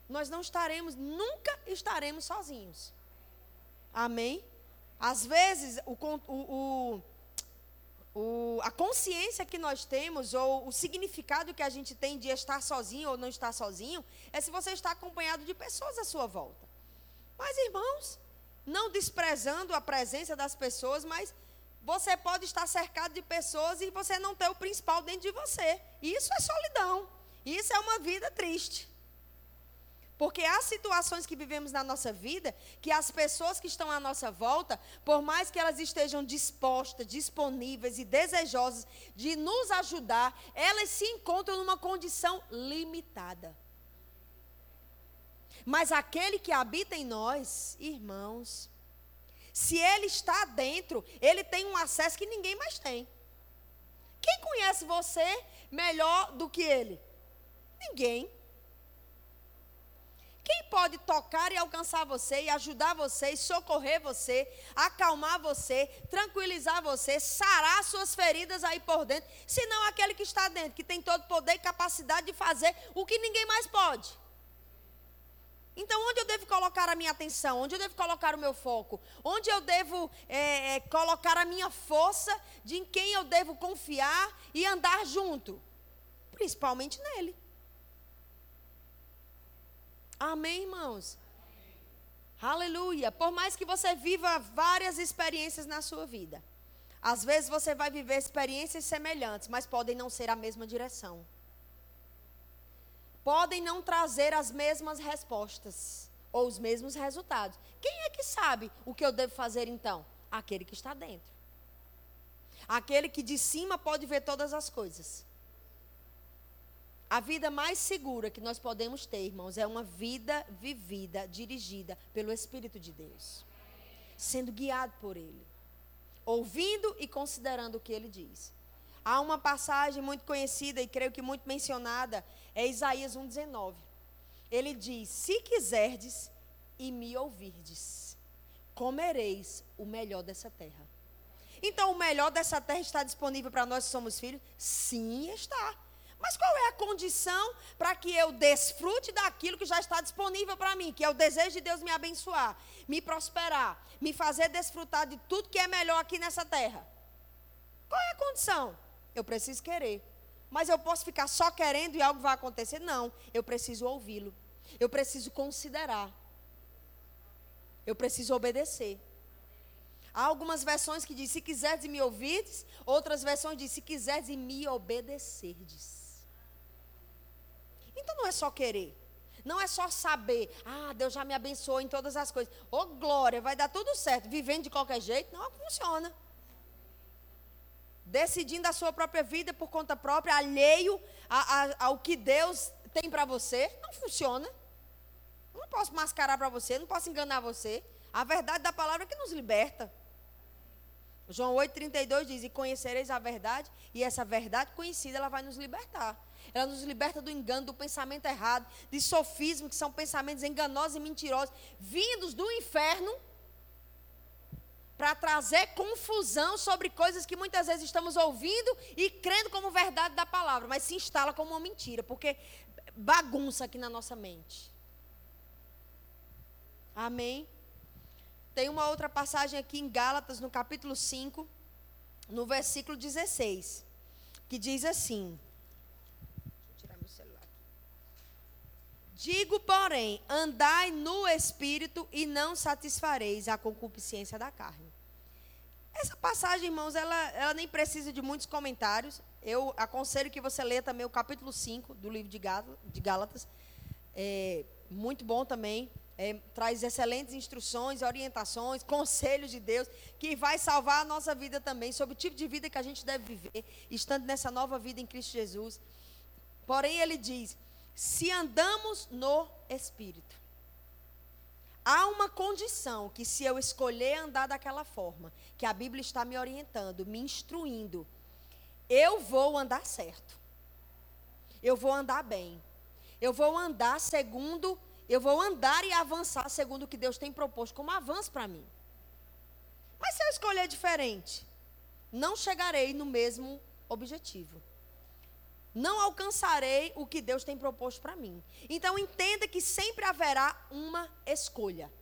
Nós não estaremos, nunca estaremos sozinhos. Amém? Às vezes, o, o, o, a consciência que nós temos, ou o significado que a gente tem de estar sozinho ou não estar sozinho, é se você está acompanhado de pessoas à sua volta. Mas, irmãos, não desprezando a presença das pessoas, mas você pode estar cercado de pessoas e você não ter o principal dentro de você. Isso é solidão. Isso é uma vida triste. Porque há situações que vivemos na nossa vida que as pessoas que estão à nossa volta, por mais que elas estejam dispostas, disponíveis e desejosas de nos ajudar, elas se encontram numa condição limitada. Mas aquele que habita em nós, irmãos, se ele está dentro, ele tem um acesso que ninguém mais tem. Quem conhece você melhor do que ele? Ninguém. Quem pode tocar e alcançar você e ajudar você, e socorrer você, acalmar você, tranquilizar você, sarar suas feridas aí por dentro, senão aquele que está dentro, que tem todo poder e capacidade de fazer o que ninguém mais pode. Então, onde eu devo colocar a minha atenção? Onde eu devo colocar o meu foco? Onde eu devo é, é, colocar a minha força? De em quem eu devo confiar e andar junto? Principalmente nele. Amém, irmãos? Aleluia. Por mais que você viva várias experiências na sua vida, às vezes você vai viver experiências semelhantes, mas podem não ser a mesma direção. Podem não trazer as mesmas respostas ou os mesmos resultados. Quem é que sabe o que eu devo fazer então? Aquele que está dentro. Aquele que de cima pode ver todas as coisas. A vida mais segura que nós podemos ter, irmãos, é uma vida vivida, dirigida pelo Espírito de Deus, sendo guiado por Ele, ouvindo e considerando o que Ele diz. Há uma passagem muito conhecida e creio que muito mencionada, é Isaías 1,19. Ele diz: Se quiserdes e me ouvirdes, comereis o melhor dessa terra. Então, o melhor dessa terra está disponível para nós que somos filhos? Sim, está. Mas qual é a condição para que eu desfrute daquilo que já está disponível para mim, que é o desejo de Deus me abençoar, me prosperar, me fazer desfrutar de tudo que é melhor aqui nessa terra? Qual é a condição? Eu preciso querer. Mas eu posso ficar só querendo e algo vai acontecer? Não, eu preciso ouvi-lo. Eu preciso considerar. Eu preciso obedecer. Há algumas versões que dizem, se quiseres me ouvirdes, outras versões dizem, se quiseres me obedecerdes. Então não é só querer. Não é só saber, ah, Deus já me abençoou em todas as coisas. Ô, oh, glória, vai dar tudo certo. Vivendo de qualquer jeito, não funciona. Decidindo a sua própria vida por conta própria, alheio a, a, ao que Deus tem para você, não funciona. Não posso mascarar para você, não posso enganar você. A verdade da palavra é que nos liberta. João 8,32 diz: E conhecereis a verdade, e essa verdade conhecida, ela vai nos libertar. Ela nos liberta do engano, do pensamento errado, de sofismo, que são pensamentos enganosos e mentirosos, vindos do inferno, para trazer confusão sobre coisas que muitas vezes estamos ouvindo e crendo como verdade da palavra, mas se instala como uma mentira, porque bagunça aqui na nossa mente. Amém? Tem uma outra passagem aqui em Gálatas, no capítulo 5, no versículo 16, que diz assim: Digo, porém, andai no espírito e não satisfareis a concupiscência da carne. Essa passagem, irmãos, ela, ela nem precisa de muitos comentários. Eu aconselho que você leia também o capítulo 5 do livro de Gálatas. É, muito bom também. É, traz excelentes instruções, orientações, conselhos de Deus, que vai salvar a nossa vida também, sobre o tipo de vida que a gente deve viver, estando nessa nova vida em Cristo Jesus. Porém, ele diz: se andamos no Espírito, há uma condição que, se eu escolher andar daquela forma, que a Bíblia está me orientando, me instruindo, eu vou andar certo, eu vou andar bem, eu vou andar segundo eu vou andar e avançar segundo o que Deus tem proposto como avanço para mim. Mas se eu escolher diferente, não chegarei no mesmo objetivo. Não alcançarei o que Deus tem proposto para mim. Então entenda que sempre haverá uma escolha.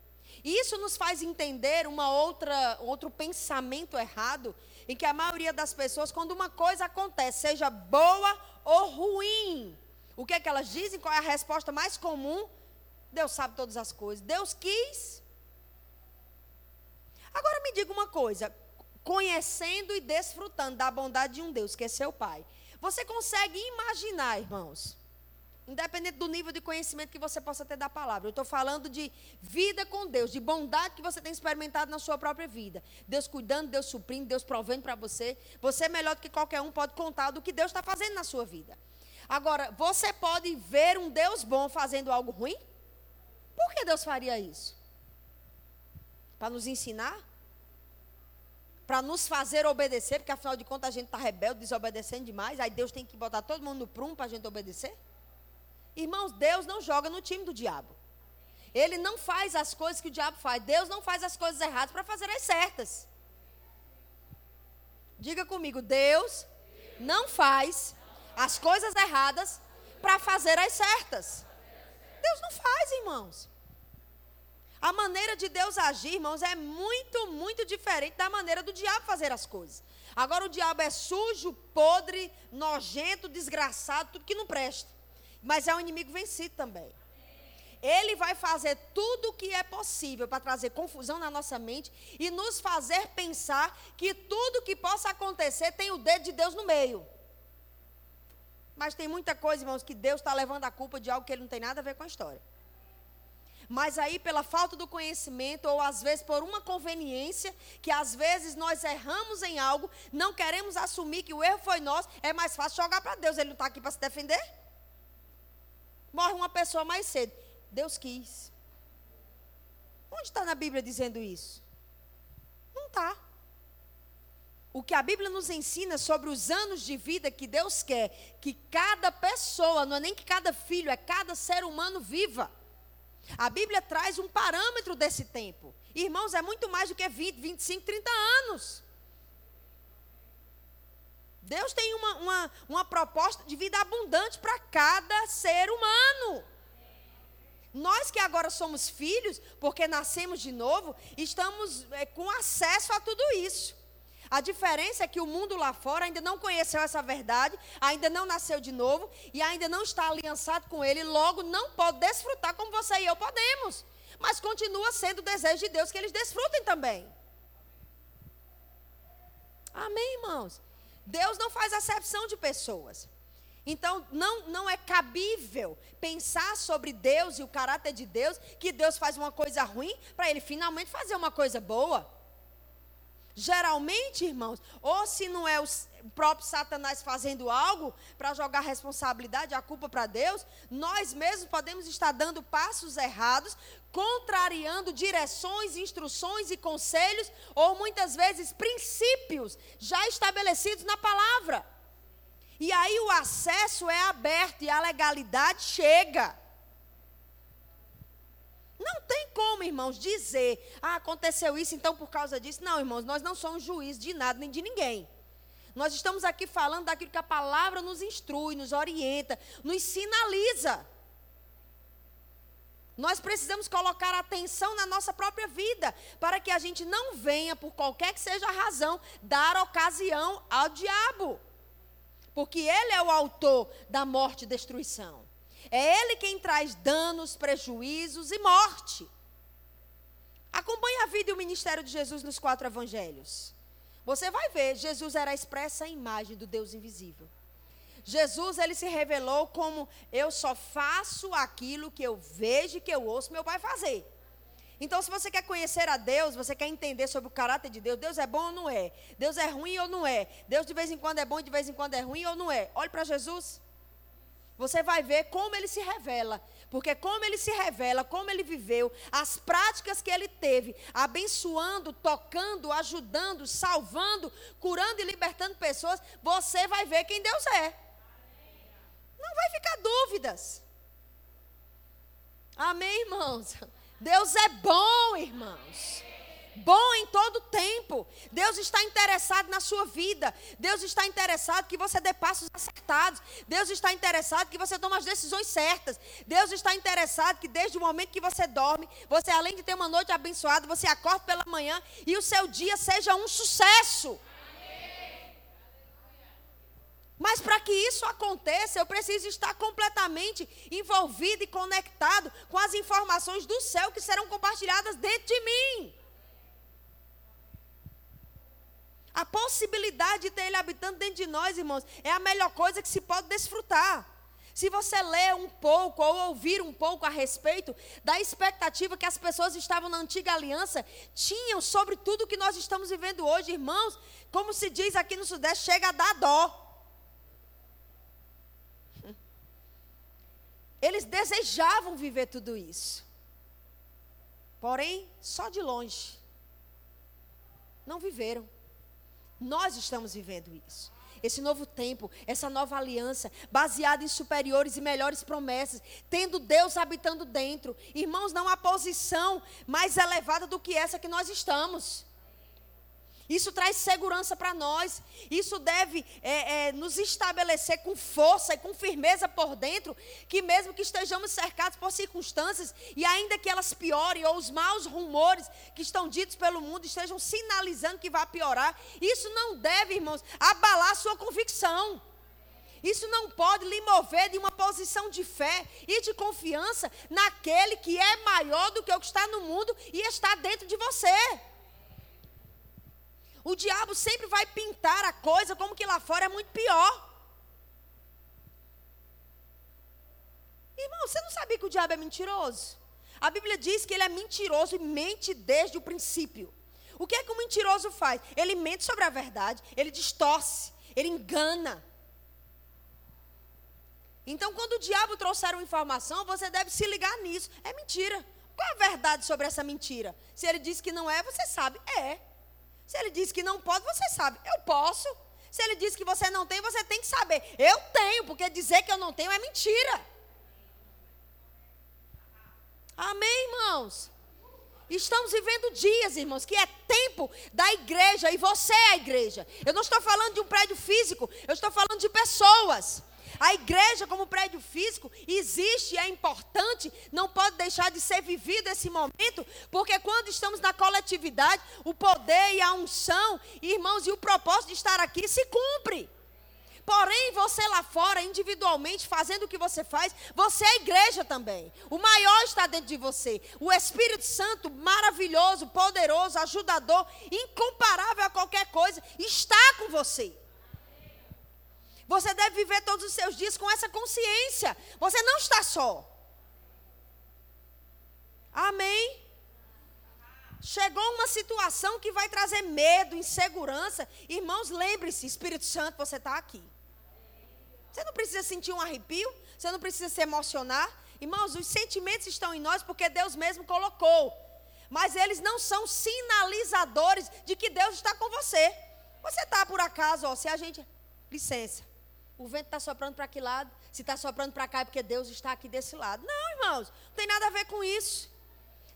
E isso nos faz entender uma outra outro pensamento errado em que a maioria das pessoas quando uma coisa acontece, seja boa ou ruim, o que é que elas dizem? Qual é a resposta mais comum? Deus sabe todas as coisas. Deus quis. Agora me diga uma coisa: conhecendo e desfrutando da bondade de um Deus, que é seu Pai, você consegue imaginar, irmãos? Independente do nível de conhecimento que você possa ter da palavra. Eu estou falando de vida com Deus, de bondade que você tem experimentado na sua própria vida. Deus cuidando, Deus suprindo, Deus provendo para você. Você, é melhor do que qualquer um, pode contar do que Deus está fazendo na sua vida. Agora, você pode ver um Deus bom fazendo algo ruim? Por que Deus faria isso? Para nos ensinar? Para nos fazer obedecer, porque afinal de contas a gente está rebelde, desobedecendo demais, aí Deus tem que botar todo mundo no prumo para a gente obedecer? Irmãos, Deus não joga no time do diabo. Ele não faz as coisas que o diabo faz. Deus não faz as coisas erradas para fazer as certas. Diga comigo, Deus não faz as coisas erradas para fazer as certas. Deus não faz, irmãos. A maneira de Deus agir, irmãos, é muito, muito diferente da maneira do diabo fazer as coisas. Agora o diabo é sujo, podre, nojento, desgraçado, tudo que não presta. Mas é um inimigo vencido também. Ele vai fazer tudo o que é possível para trazer confusão na nossa mente e nos fazer pensar que tudo que possa acontecer tem o dedo de Deus no meio. Mas tem muita coisa, irmãos, que Deus está levando a culpa de algo que ele não tem nada a ver com a história. Mas aí, pela falta do conhecimento, ou às vezes por uma conveniência, que às vezes nós erramos em algo, não queremos assumir que o erro foi nosso, é mais fácil jogar para Deus. Ele não está aqui para se defender. Morre uma pessoa mais cedo. Deus quis. Onde está na Bíblia dizendo isso? Não está o que a Bíblia nos ensina sobre os anos de vida que Deus quer que cada pessoa, não é nem que cada filho, é cada ser humano viva. A Bíblia traz um parâmetro desse tempo. Irmãos, é muito mais do que 20, 25, 30 anos. Deus tem uma, uma, uma proposta de vida abundante para cada ser humano. Nós que agora somos filhos, porque nascemos de novo, estamos é, com acesso a tudo isso. A diferença é que o mundo lá fora ainda não conheceu essa verdade, ainda não nasceu de novo e ainda não está aliançado com ele, logo não pode desfrutar como você e eu podemos. Mas continua sendo o desejo de Deus que eles desfrutem também. Amém, irmãos? Deus não faz acepção de pessoas. Então, não, não é cabível pensar sobre Deus e o caráter de Deus, que Deus faz uma coisa ruim para ele finalmente fazer uma coisa boa. Geralmente, irmãos, ou se não é o próprio Satanás fazendo algo para jogar a responsabilidade, a culpa para Deus, nós mesmos podemos estar dando passos errados, contrariando direções, instruções e conselhos, ou muitas vezes princípios já estabelecidos na palavra. E aí o acesso é aberto e a legalidade chega. Não tem como, irmãos, dizer, ah, aconteceu isso, então por causa disso. Não, irmãos, nós não somos juízes de nada nem de ninguém. Nós estamos aqui falando daquilo que a palavra nos instrui, nos orienta, nos sinaliza. Nós precisamos colocar atenção na nossa própria vida, para que a gente não venha, por qualquer que seja a razão, dar ocasião ao diabo. Porque ele é o autor da morte e destruição. É Ele quem traz danos, prejuízos e morte. Acompanhe a vida e o ministério de Jesus nos quatro evangelhos. Você vai ver, Jesus era a expressa imagem do Deus invisível. Jesus, ele se revelou como eu só faço aquilo que eu vejo e que eu ouço meu pai fazer. Então, se você quer conhecer a Deus, você quer entender sobre o caráter de Deus, Deus é bom ou não é? Deus é ruim ou não é? Deus de vez em quando é bom e de vez em quando é ruim ou não é? Olhe para Jesus. Você vai ver como ele se revela. Porque como ele se revela, como ele viveu, as práticas que ele teve, abençoando, tocando, ajudando, salvando, curando e libertando pessoas, você vai ver quem Deus é. Não vai ficar dúvidas. Amém, irmãos? Deus é bom, irmãos bom em todo tempo. Deus está interessado na sua vida. Deus está interessado que você dê passos acertados. Deus está interessado que você tome as decisões certas. Deus está interessado que desde o momento que você dorme, você além de ter uma noite abençoada, você acorda pela manhã e o seu dia seja um sucesso. Mas para que isso aconteça, eu preciso estar completamente envolvido e conectado com as informações do céu que serão compartilhadas dentro de mim. A possibilidade de ter Ele habitando dentro de nós, irmãos, é a melhor coisa que se pode desfrutar. Se você ler um pouco ou ouvir um pouco a respeito da expectativa que as pessoas estavam na antiga aliança, tinham sobre tudo que nós estamos vivendo hoje, irmãos, como se diz aqui no Sudeste, chega a dar dó. Eles desejavam viver tudo isso. Porém, só de longe. Não viveram. Nós estamos vivendo isso. Esse novo tempo, essa nova aliança, baseada em superiores e melhores promessas, tendo Deus habitando dentro. Irmãos, não há posição mais elevada do que essa que nós estamos. Isso traz segurança para nós. Isso deve é, é, nos estabelecer com força e com firmeza por dentro, que mesmo que estejamos cercados por circunstâncias, e ainda que elas piorem, ou os maus rumores que estão ditos pelo mundo estejam sinalizando que vai piorar, isso não deve, irmãos, abalar a sua convicção. Isso não pode lhe mover de uma posição de fé e de confiança naquele que é maior do que o que está no mundo e está dentro de você. O diabo sempre vai pintar a coisa como que lá fora é muito pior. Irmão, você não sabia que o diabo é mentiroso? A Bíblia diz que ele é mentiroso e mente desde o princípio. O que é que o mentiroso faz? Ele mente sobre a verdade, ele distorce, ele engana. Então, quando o diabo trouxer uma informação, você deve se ligar nisso. É mentira. Qual a verdade sobre essa mentira? Se ele diz que não é, você sabe, é. Se ele diz que não pode, você sabe. Eu posso. Se ele diz que você não tem, você tem que saber. Eu tenho, porque dizer que eu não tenho é mentira. Amém, irmãos? Estamos vivendo dias, irmãos, que é tempo da igreja e você é a igreja. Eu não estou falando de um prédio físico, eu estou falando de pessoas. A igreja, como prédio físico, existe, é importante, não pode deixar de ser vivido esse momento, porque quando estamos na coletividade, o poder e a unção, irmãos, e o propósito de estar aqui se cumpre. Porém, você lá fora, individualmente, fazendo o que você faz, você é igreja também. O maior está dentro de você. O Espírito Santo, maravilhoso, poderoso, ajudador, incomparável a qualquer coisa, está com você. Você deve viver todos os seus dias com essa consciência. Você não está só. Amém? Chegou uma situação que vai trazer medo, insegurança. Irmãos, lembre-se, Espírito Santo, você está aqui. Você não precisa sentir um arrepio, você não precisa se emocionar. Irmãos, os sentimentos estão em nós porque Deus mesmo colocou. Mas eles não são sinalizadores de que Deus está com você. Você está por acaso, ó, se a gente. Licença. O vento está soprando para que lado? Se está soprando para cá é porque Deus está aqui desse lado. Não, irmãos, não tem nada a ver com isso.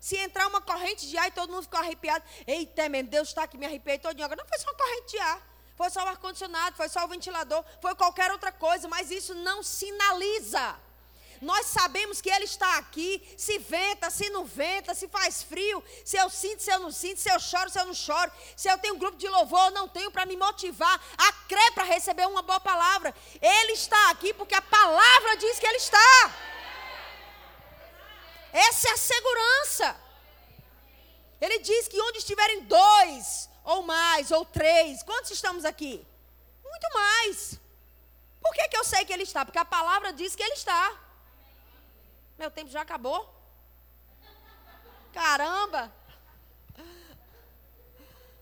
Se entrar uma corrente de ar e todo mundo ficou arrepiado, eita, mesmo, Deus está aqui, me arrepiei todo Agora não foi só uma corrente de ar, foi só o ar-condicionado, foi só o ventilador, foi qualquer outra coisa, mas isso não sinaliza nós sabemos que Ele está aqui, se venta, se não venta, se faz frio, se eu sinto, se eu não sinto, se eu choro, se eu não choro, se eu tenho um grupo de louvor ou não tenho para me motivar a crer para receber uma boa palavra. Ele está aqui porque a palavra diz que Ele está. Essa é a segurança. Ele diz que onde estiverem dois ou mais, ou três. Quantos estamos aqui? Muito mais. Por que, que eu sei que Ele está? Porque a palavra diz que Ele está. Meu tempo já acabou. Caramba!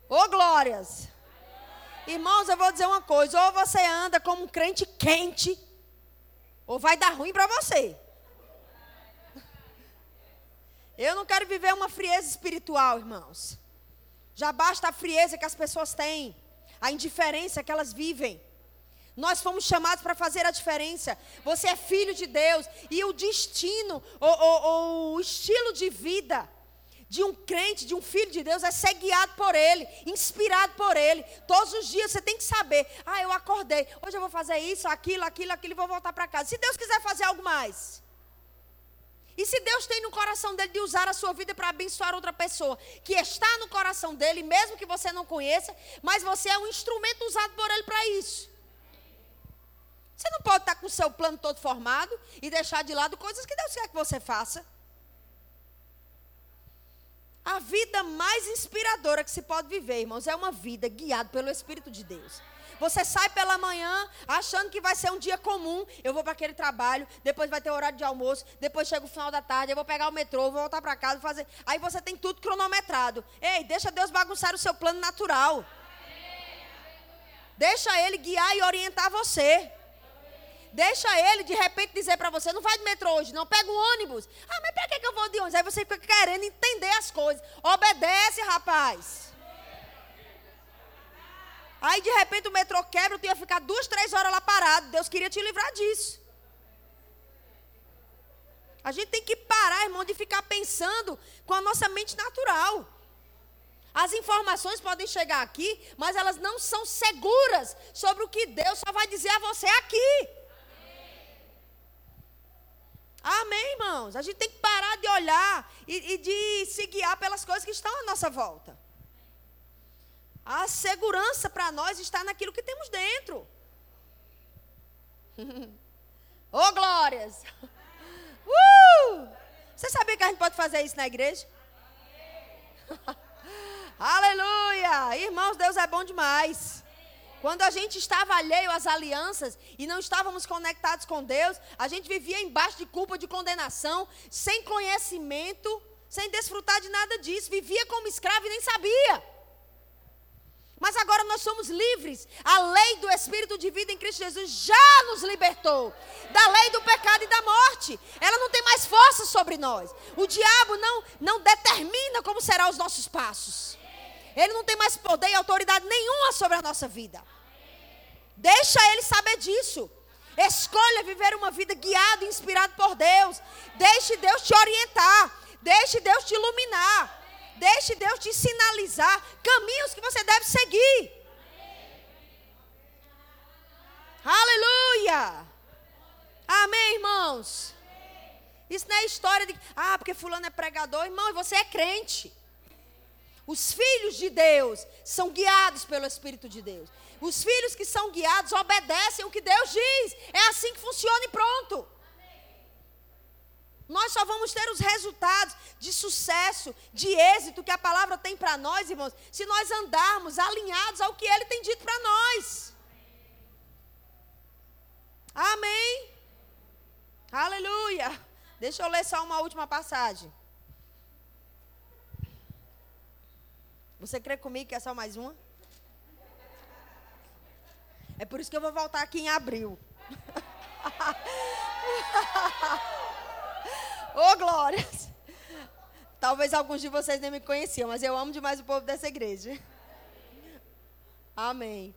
Ô glórias! Irmãos, eu vou dizer uma coisa: ou você anda como um crente quente, ou vai dar ruim para você. Eu não quero viver uma frieza espiritual, irmãos. Já basta a frieza que as pessoas têm, a indiferença que elas vivem. Nós fomos chamados para fazer a diferença. Você é filho de Deus. E o destino, ou, o estilo de vida de um crente, de um filho de Deus, é ser guiado por Ele, inspirado por Ele. Todos os dias você tem que saber: ah, eu acordei, hoje eu vou fazer isso, aquilo, aquilo, aquilo, e vou voltar para casa. Se Deus quiser fazer algo mais. E se Deus tem no coração dele de usar a sua vida para abençoar outra pessoa, que está no coração dele, mesmo que você não conheça, mas você é um instrumento usado por ele para isso. Você não pode estar com o seu plano todo formado e deixar de lado coisas que Deus quer que você faça. A vida mais inspiradora que se pode viver, irmãos, é uma vida guiada pelo Espírito de Deus. Você sai pela manhã achando que vai ser um dia comum. Eu vou para aquele trabalho, depois vai ter horário de almoço, depois chega o final da tarde, eu vou pegar o metrô, vou voltar para casa, fazer. Aí você tem tudo cronometrado. Ei, deixa Deus bagunçar o seu plano natural. Deixa ele guiar e orientar você. Deixa ele de repente dizer para você, não vai de metrô hoje, não, pega um ônibus. Ah, mas para que eu vou de ônibus? Aí você fica querendo entender as coisas. Obedece, rapaz. Aí de repente o metrô quebra, tu ia ficar duas, três horas lá parado. Deus queria te livrar disso. A gente tem que parar, irmão, de ficar pensando com a nossa mente natural. As informações podem chegar aqui, mas elas não são seguras sobre o que Deus só vai dizer a você aqui. Amém, irmãos? A gente tem que parar de olhar e, e de se guiar pelas coisas que estão à nossa volta. A segurança para nós está naquilo que temos dentro. Oh, glórias! Uh! Você sabia que a gente pode fazer isso na igreja? Aleluia! Irmãos, Deus é bom demais. Quando a gente estava alheio às alianças e não estávamos conectados com Deus, a gente vivia embaixo de culpa, de condenação, sem conhecimento, sem desfrutar de nada disso, vivia como escravo e nem sabia. Mas agora nós somos livres. A lei do Espírito de vida em Cristo Jesus já nos libertou da lei do pecado e da morte. Ela não tem mais força sobre nós. O diabo não, não determina como serão os nossos passos. Ele não tem mais poder e autoridade nenhuma sobre a nossa vida. Deixa ele saber disso. Escolha viver uma vida guiada e inspirada por Deus. Deixe Deus te orientar. Deixe Deus te iluminar. Deixe Deus te sinalizar caminhos que você deve seguir. Aleluia! Amém, irmãos? Isso não é história de, ah, porque fulano é pregador, irmão, e você é crente. Os filhos de Deus são guiados pelo Espírito de Deus. Os filhos que são guiados obedecem o que Deus diz. É assim que funciona e pronto. Nós só vamos ter os resultados de sucesso, de êxito que a palavra tem para nós, irmãos, se nós andarmos alinhados ao que ele tem dito para nós. Amém. Aleluia. Deixa eu ler só uma última passagem. Você crê comigo que é só mais uma? É por isso que eu vou voltar aqui em abril. Ô, oh, glórias! Talvez alguns de vocês nem me conheciam, mas eu amo demais o povo dessa igreja. Amém.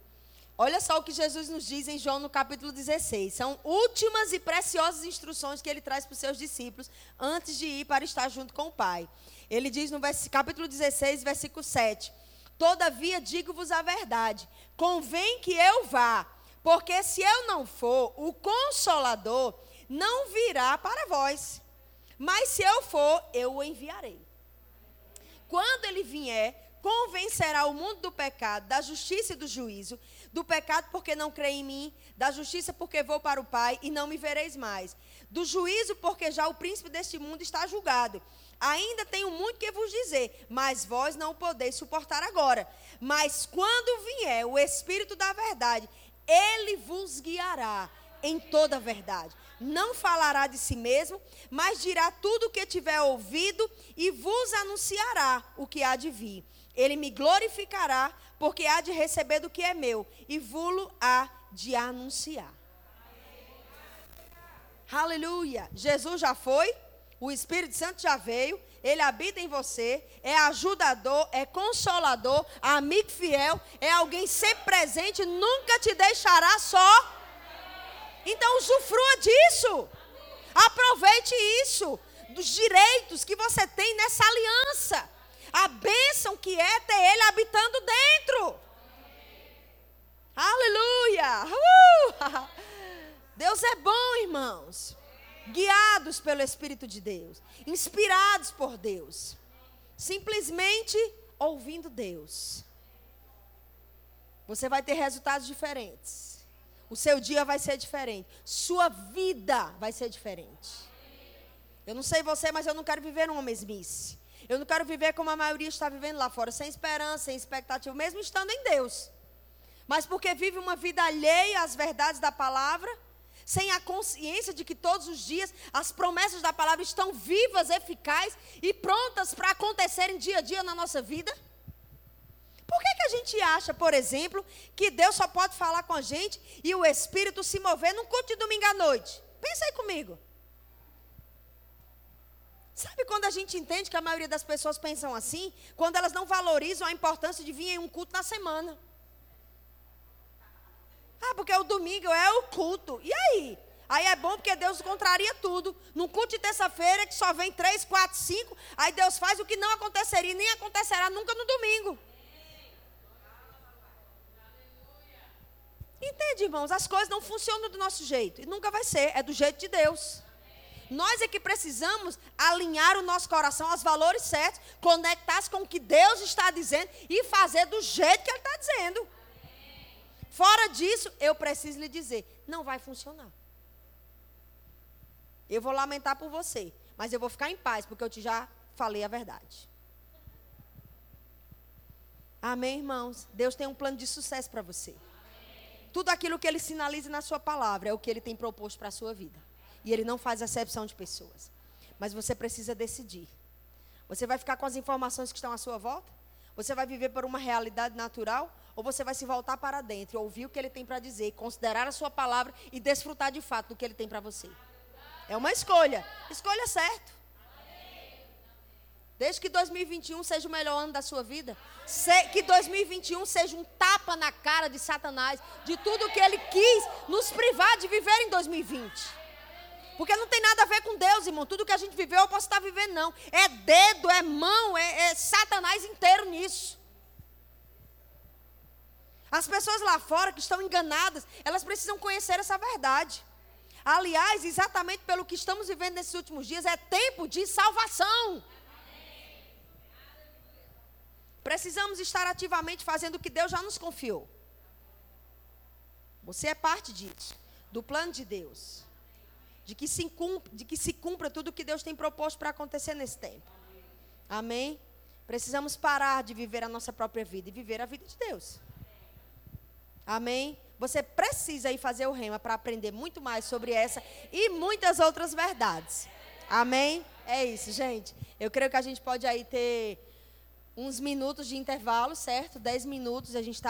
Olha só o que Jesus nos diz em João no capítulo 16. São últimas e preciosas instruções que ele traz para os seus discípulos antes de ir para estar junto com o Pai. Ele diz no capítulo 16, versículo 7: Todavia digo-vos a verdade, convém que eu vá, porque se eu não for, o consolador não virá para vós. Mas se eu for, eu o enviarei. Quando ele vier, convencerá o mundo do pecado, da justiça e do juízo, do pecado porque não crê em mim, da justiça porque vou para o Pai e não me vereis mais, do juízo porque já o príncipe deste mundo está julgado. Ainda tenho muito que vos dizer, mas vós não podeis suportar agora. Mas quando vier o Espírito da verdade, ele vos guiará em toda a verdade. Não falará de si mesmo, mas dirá tudo o que tiver ouvido e vos anunciará o que há de vir. Ele me glorificará, porque há de receber do que é meu, e vulo há de anunciar. Aleluia! Jesus já foi, o Espírito Santo já veio, ele habita em você, é ajudador, é consolador, amigo fiel, é alguém sempre presente, nunca te deixará só. Então usufrua disso. Aproveite isso, dos direitos que você tem nessa aliança. A bênção que é ter ele habitando dentro. Aleluia! Uh! Deus é bom, irmãos guiados pelo Espírito de Deus, inspirados por Deus, simplesmente ouvindo Deus. Você vai ter resultados diferentes. O seu dia vai ser diferente. Sua vida vai ser diferente. Eu não sei você, mas eu não quero viver uma mesmice. Eu não quero viver como a maioria está vivendo lá fora, sem esperança, sem expectativa, mesmo estando em Deus. Mas porque vive uma vida alheia às verdades da palavra, sem a consciência de que todos os dias as promessas da palavra estão vivas, eficazes e prontas para acontecerem dia a dia na nossa vida? Por que, que a gente acha, por exemplo, que Deus só pode falar com a gente e o Espírito se mover num culto de domingo à noite? Pensa aí comigo. Sabe quando a gente entende que a maioria das pessoas pensam assim? Quando elas não valorizam a importância de vir em um culto na semana. Ah, porque o domingo é o culto. E aí? Aí é bom porque Deus contraria tudo. No culto de terça-feira, que só vem três, quatro, cinco, aí Deus faz o que não aconteceria, nem acontecerá nunca no domingo. Entende, irmãos? As coisas não funcionam do nosso jeito. E nunca vai ser. É do jeito de Deus. Nós é que precisamos alinhar o nosso coração aos valores certos, conectar-se com o que Deus está dizendo e fazer do jeito que Ele está dizendo. Fora disso, eu preciso lhe dizer: não vai funcionar. Eu vou lamentar por você, mas eu vou ficar em paz, porque eu te já falei a verdade. Amém, irmãos? Deus tem um plano de sucesso para você. Tudo aquilo que Ele sinaliza na Sua palavra é o que Ele tem proposto para a sua vida. E Ele não faz acepção de pessoas. Mas você precisa decidir. Você vai ficar com as informações que estão à sua volta? Você vai viver por uma realidade natural? Ou você vai se voltar para dentro, ouvir o que ele tem para dizer, considerar a sua palavra e desfrutar de fato do que ele tem para você. É uma escolha. Escolha certo. Desde que 2021 seja o melhor ano da sua vida. que 2021 seja um tapa na cara de Satanás, de tudo que ele quis nos privar de viver em 2020. Porque não tem nada a ver com Deus, irmão. Tudo que a gente viveu, eu posso estar vivendo, não. É dedo, é mão, é, é Satanás inteiro nisso. As pessoas lá fora que estão enganadas, elas precisam conhecer essa verdade. Aliás, exatamente pelo que estamos vivendo nesses últimos dias, é tempo de salvação. Precisamos estar ativamente fazendo o que Deus já nos confiou. Você é parte disso, do plano de Deus. De que se cumpra, de que se cumpra tudo o que Deus tem proposto para acontecer nesse tempo. Amém? Precisamos parar de viver a nossa própria vida e viver a vida de Deus. Amém? Você precisa ir fazer o rema para aprender muito mais sobre essa e muitas outras verdades. Amém? É isso, gente. Eu creio que a gente pode aí ter uns minutos de intervalo, certo? Dez minutos, a gente está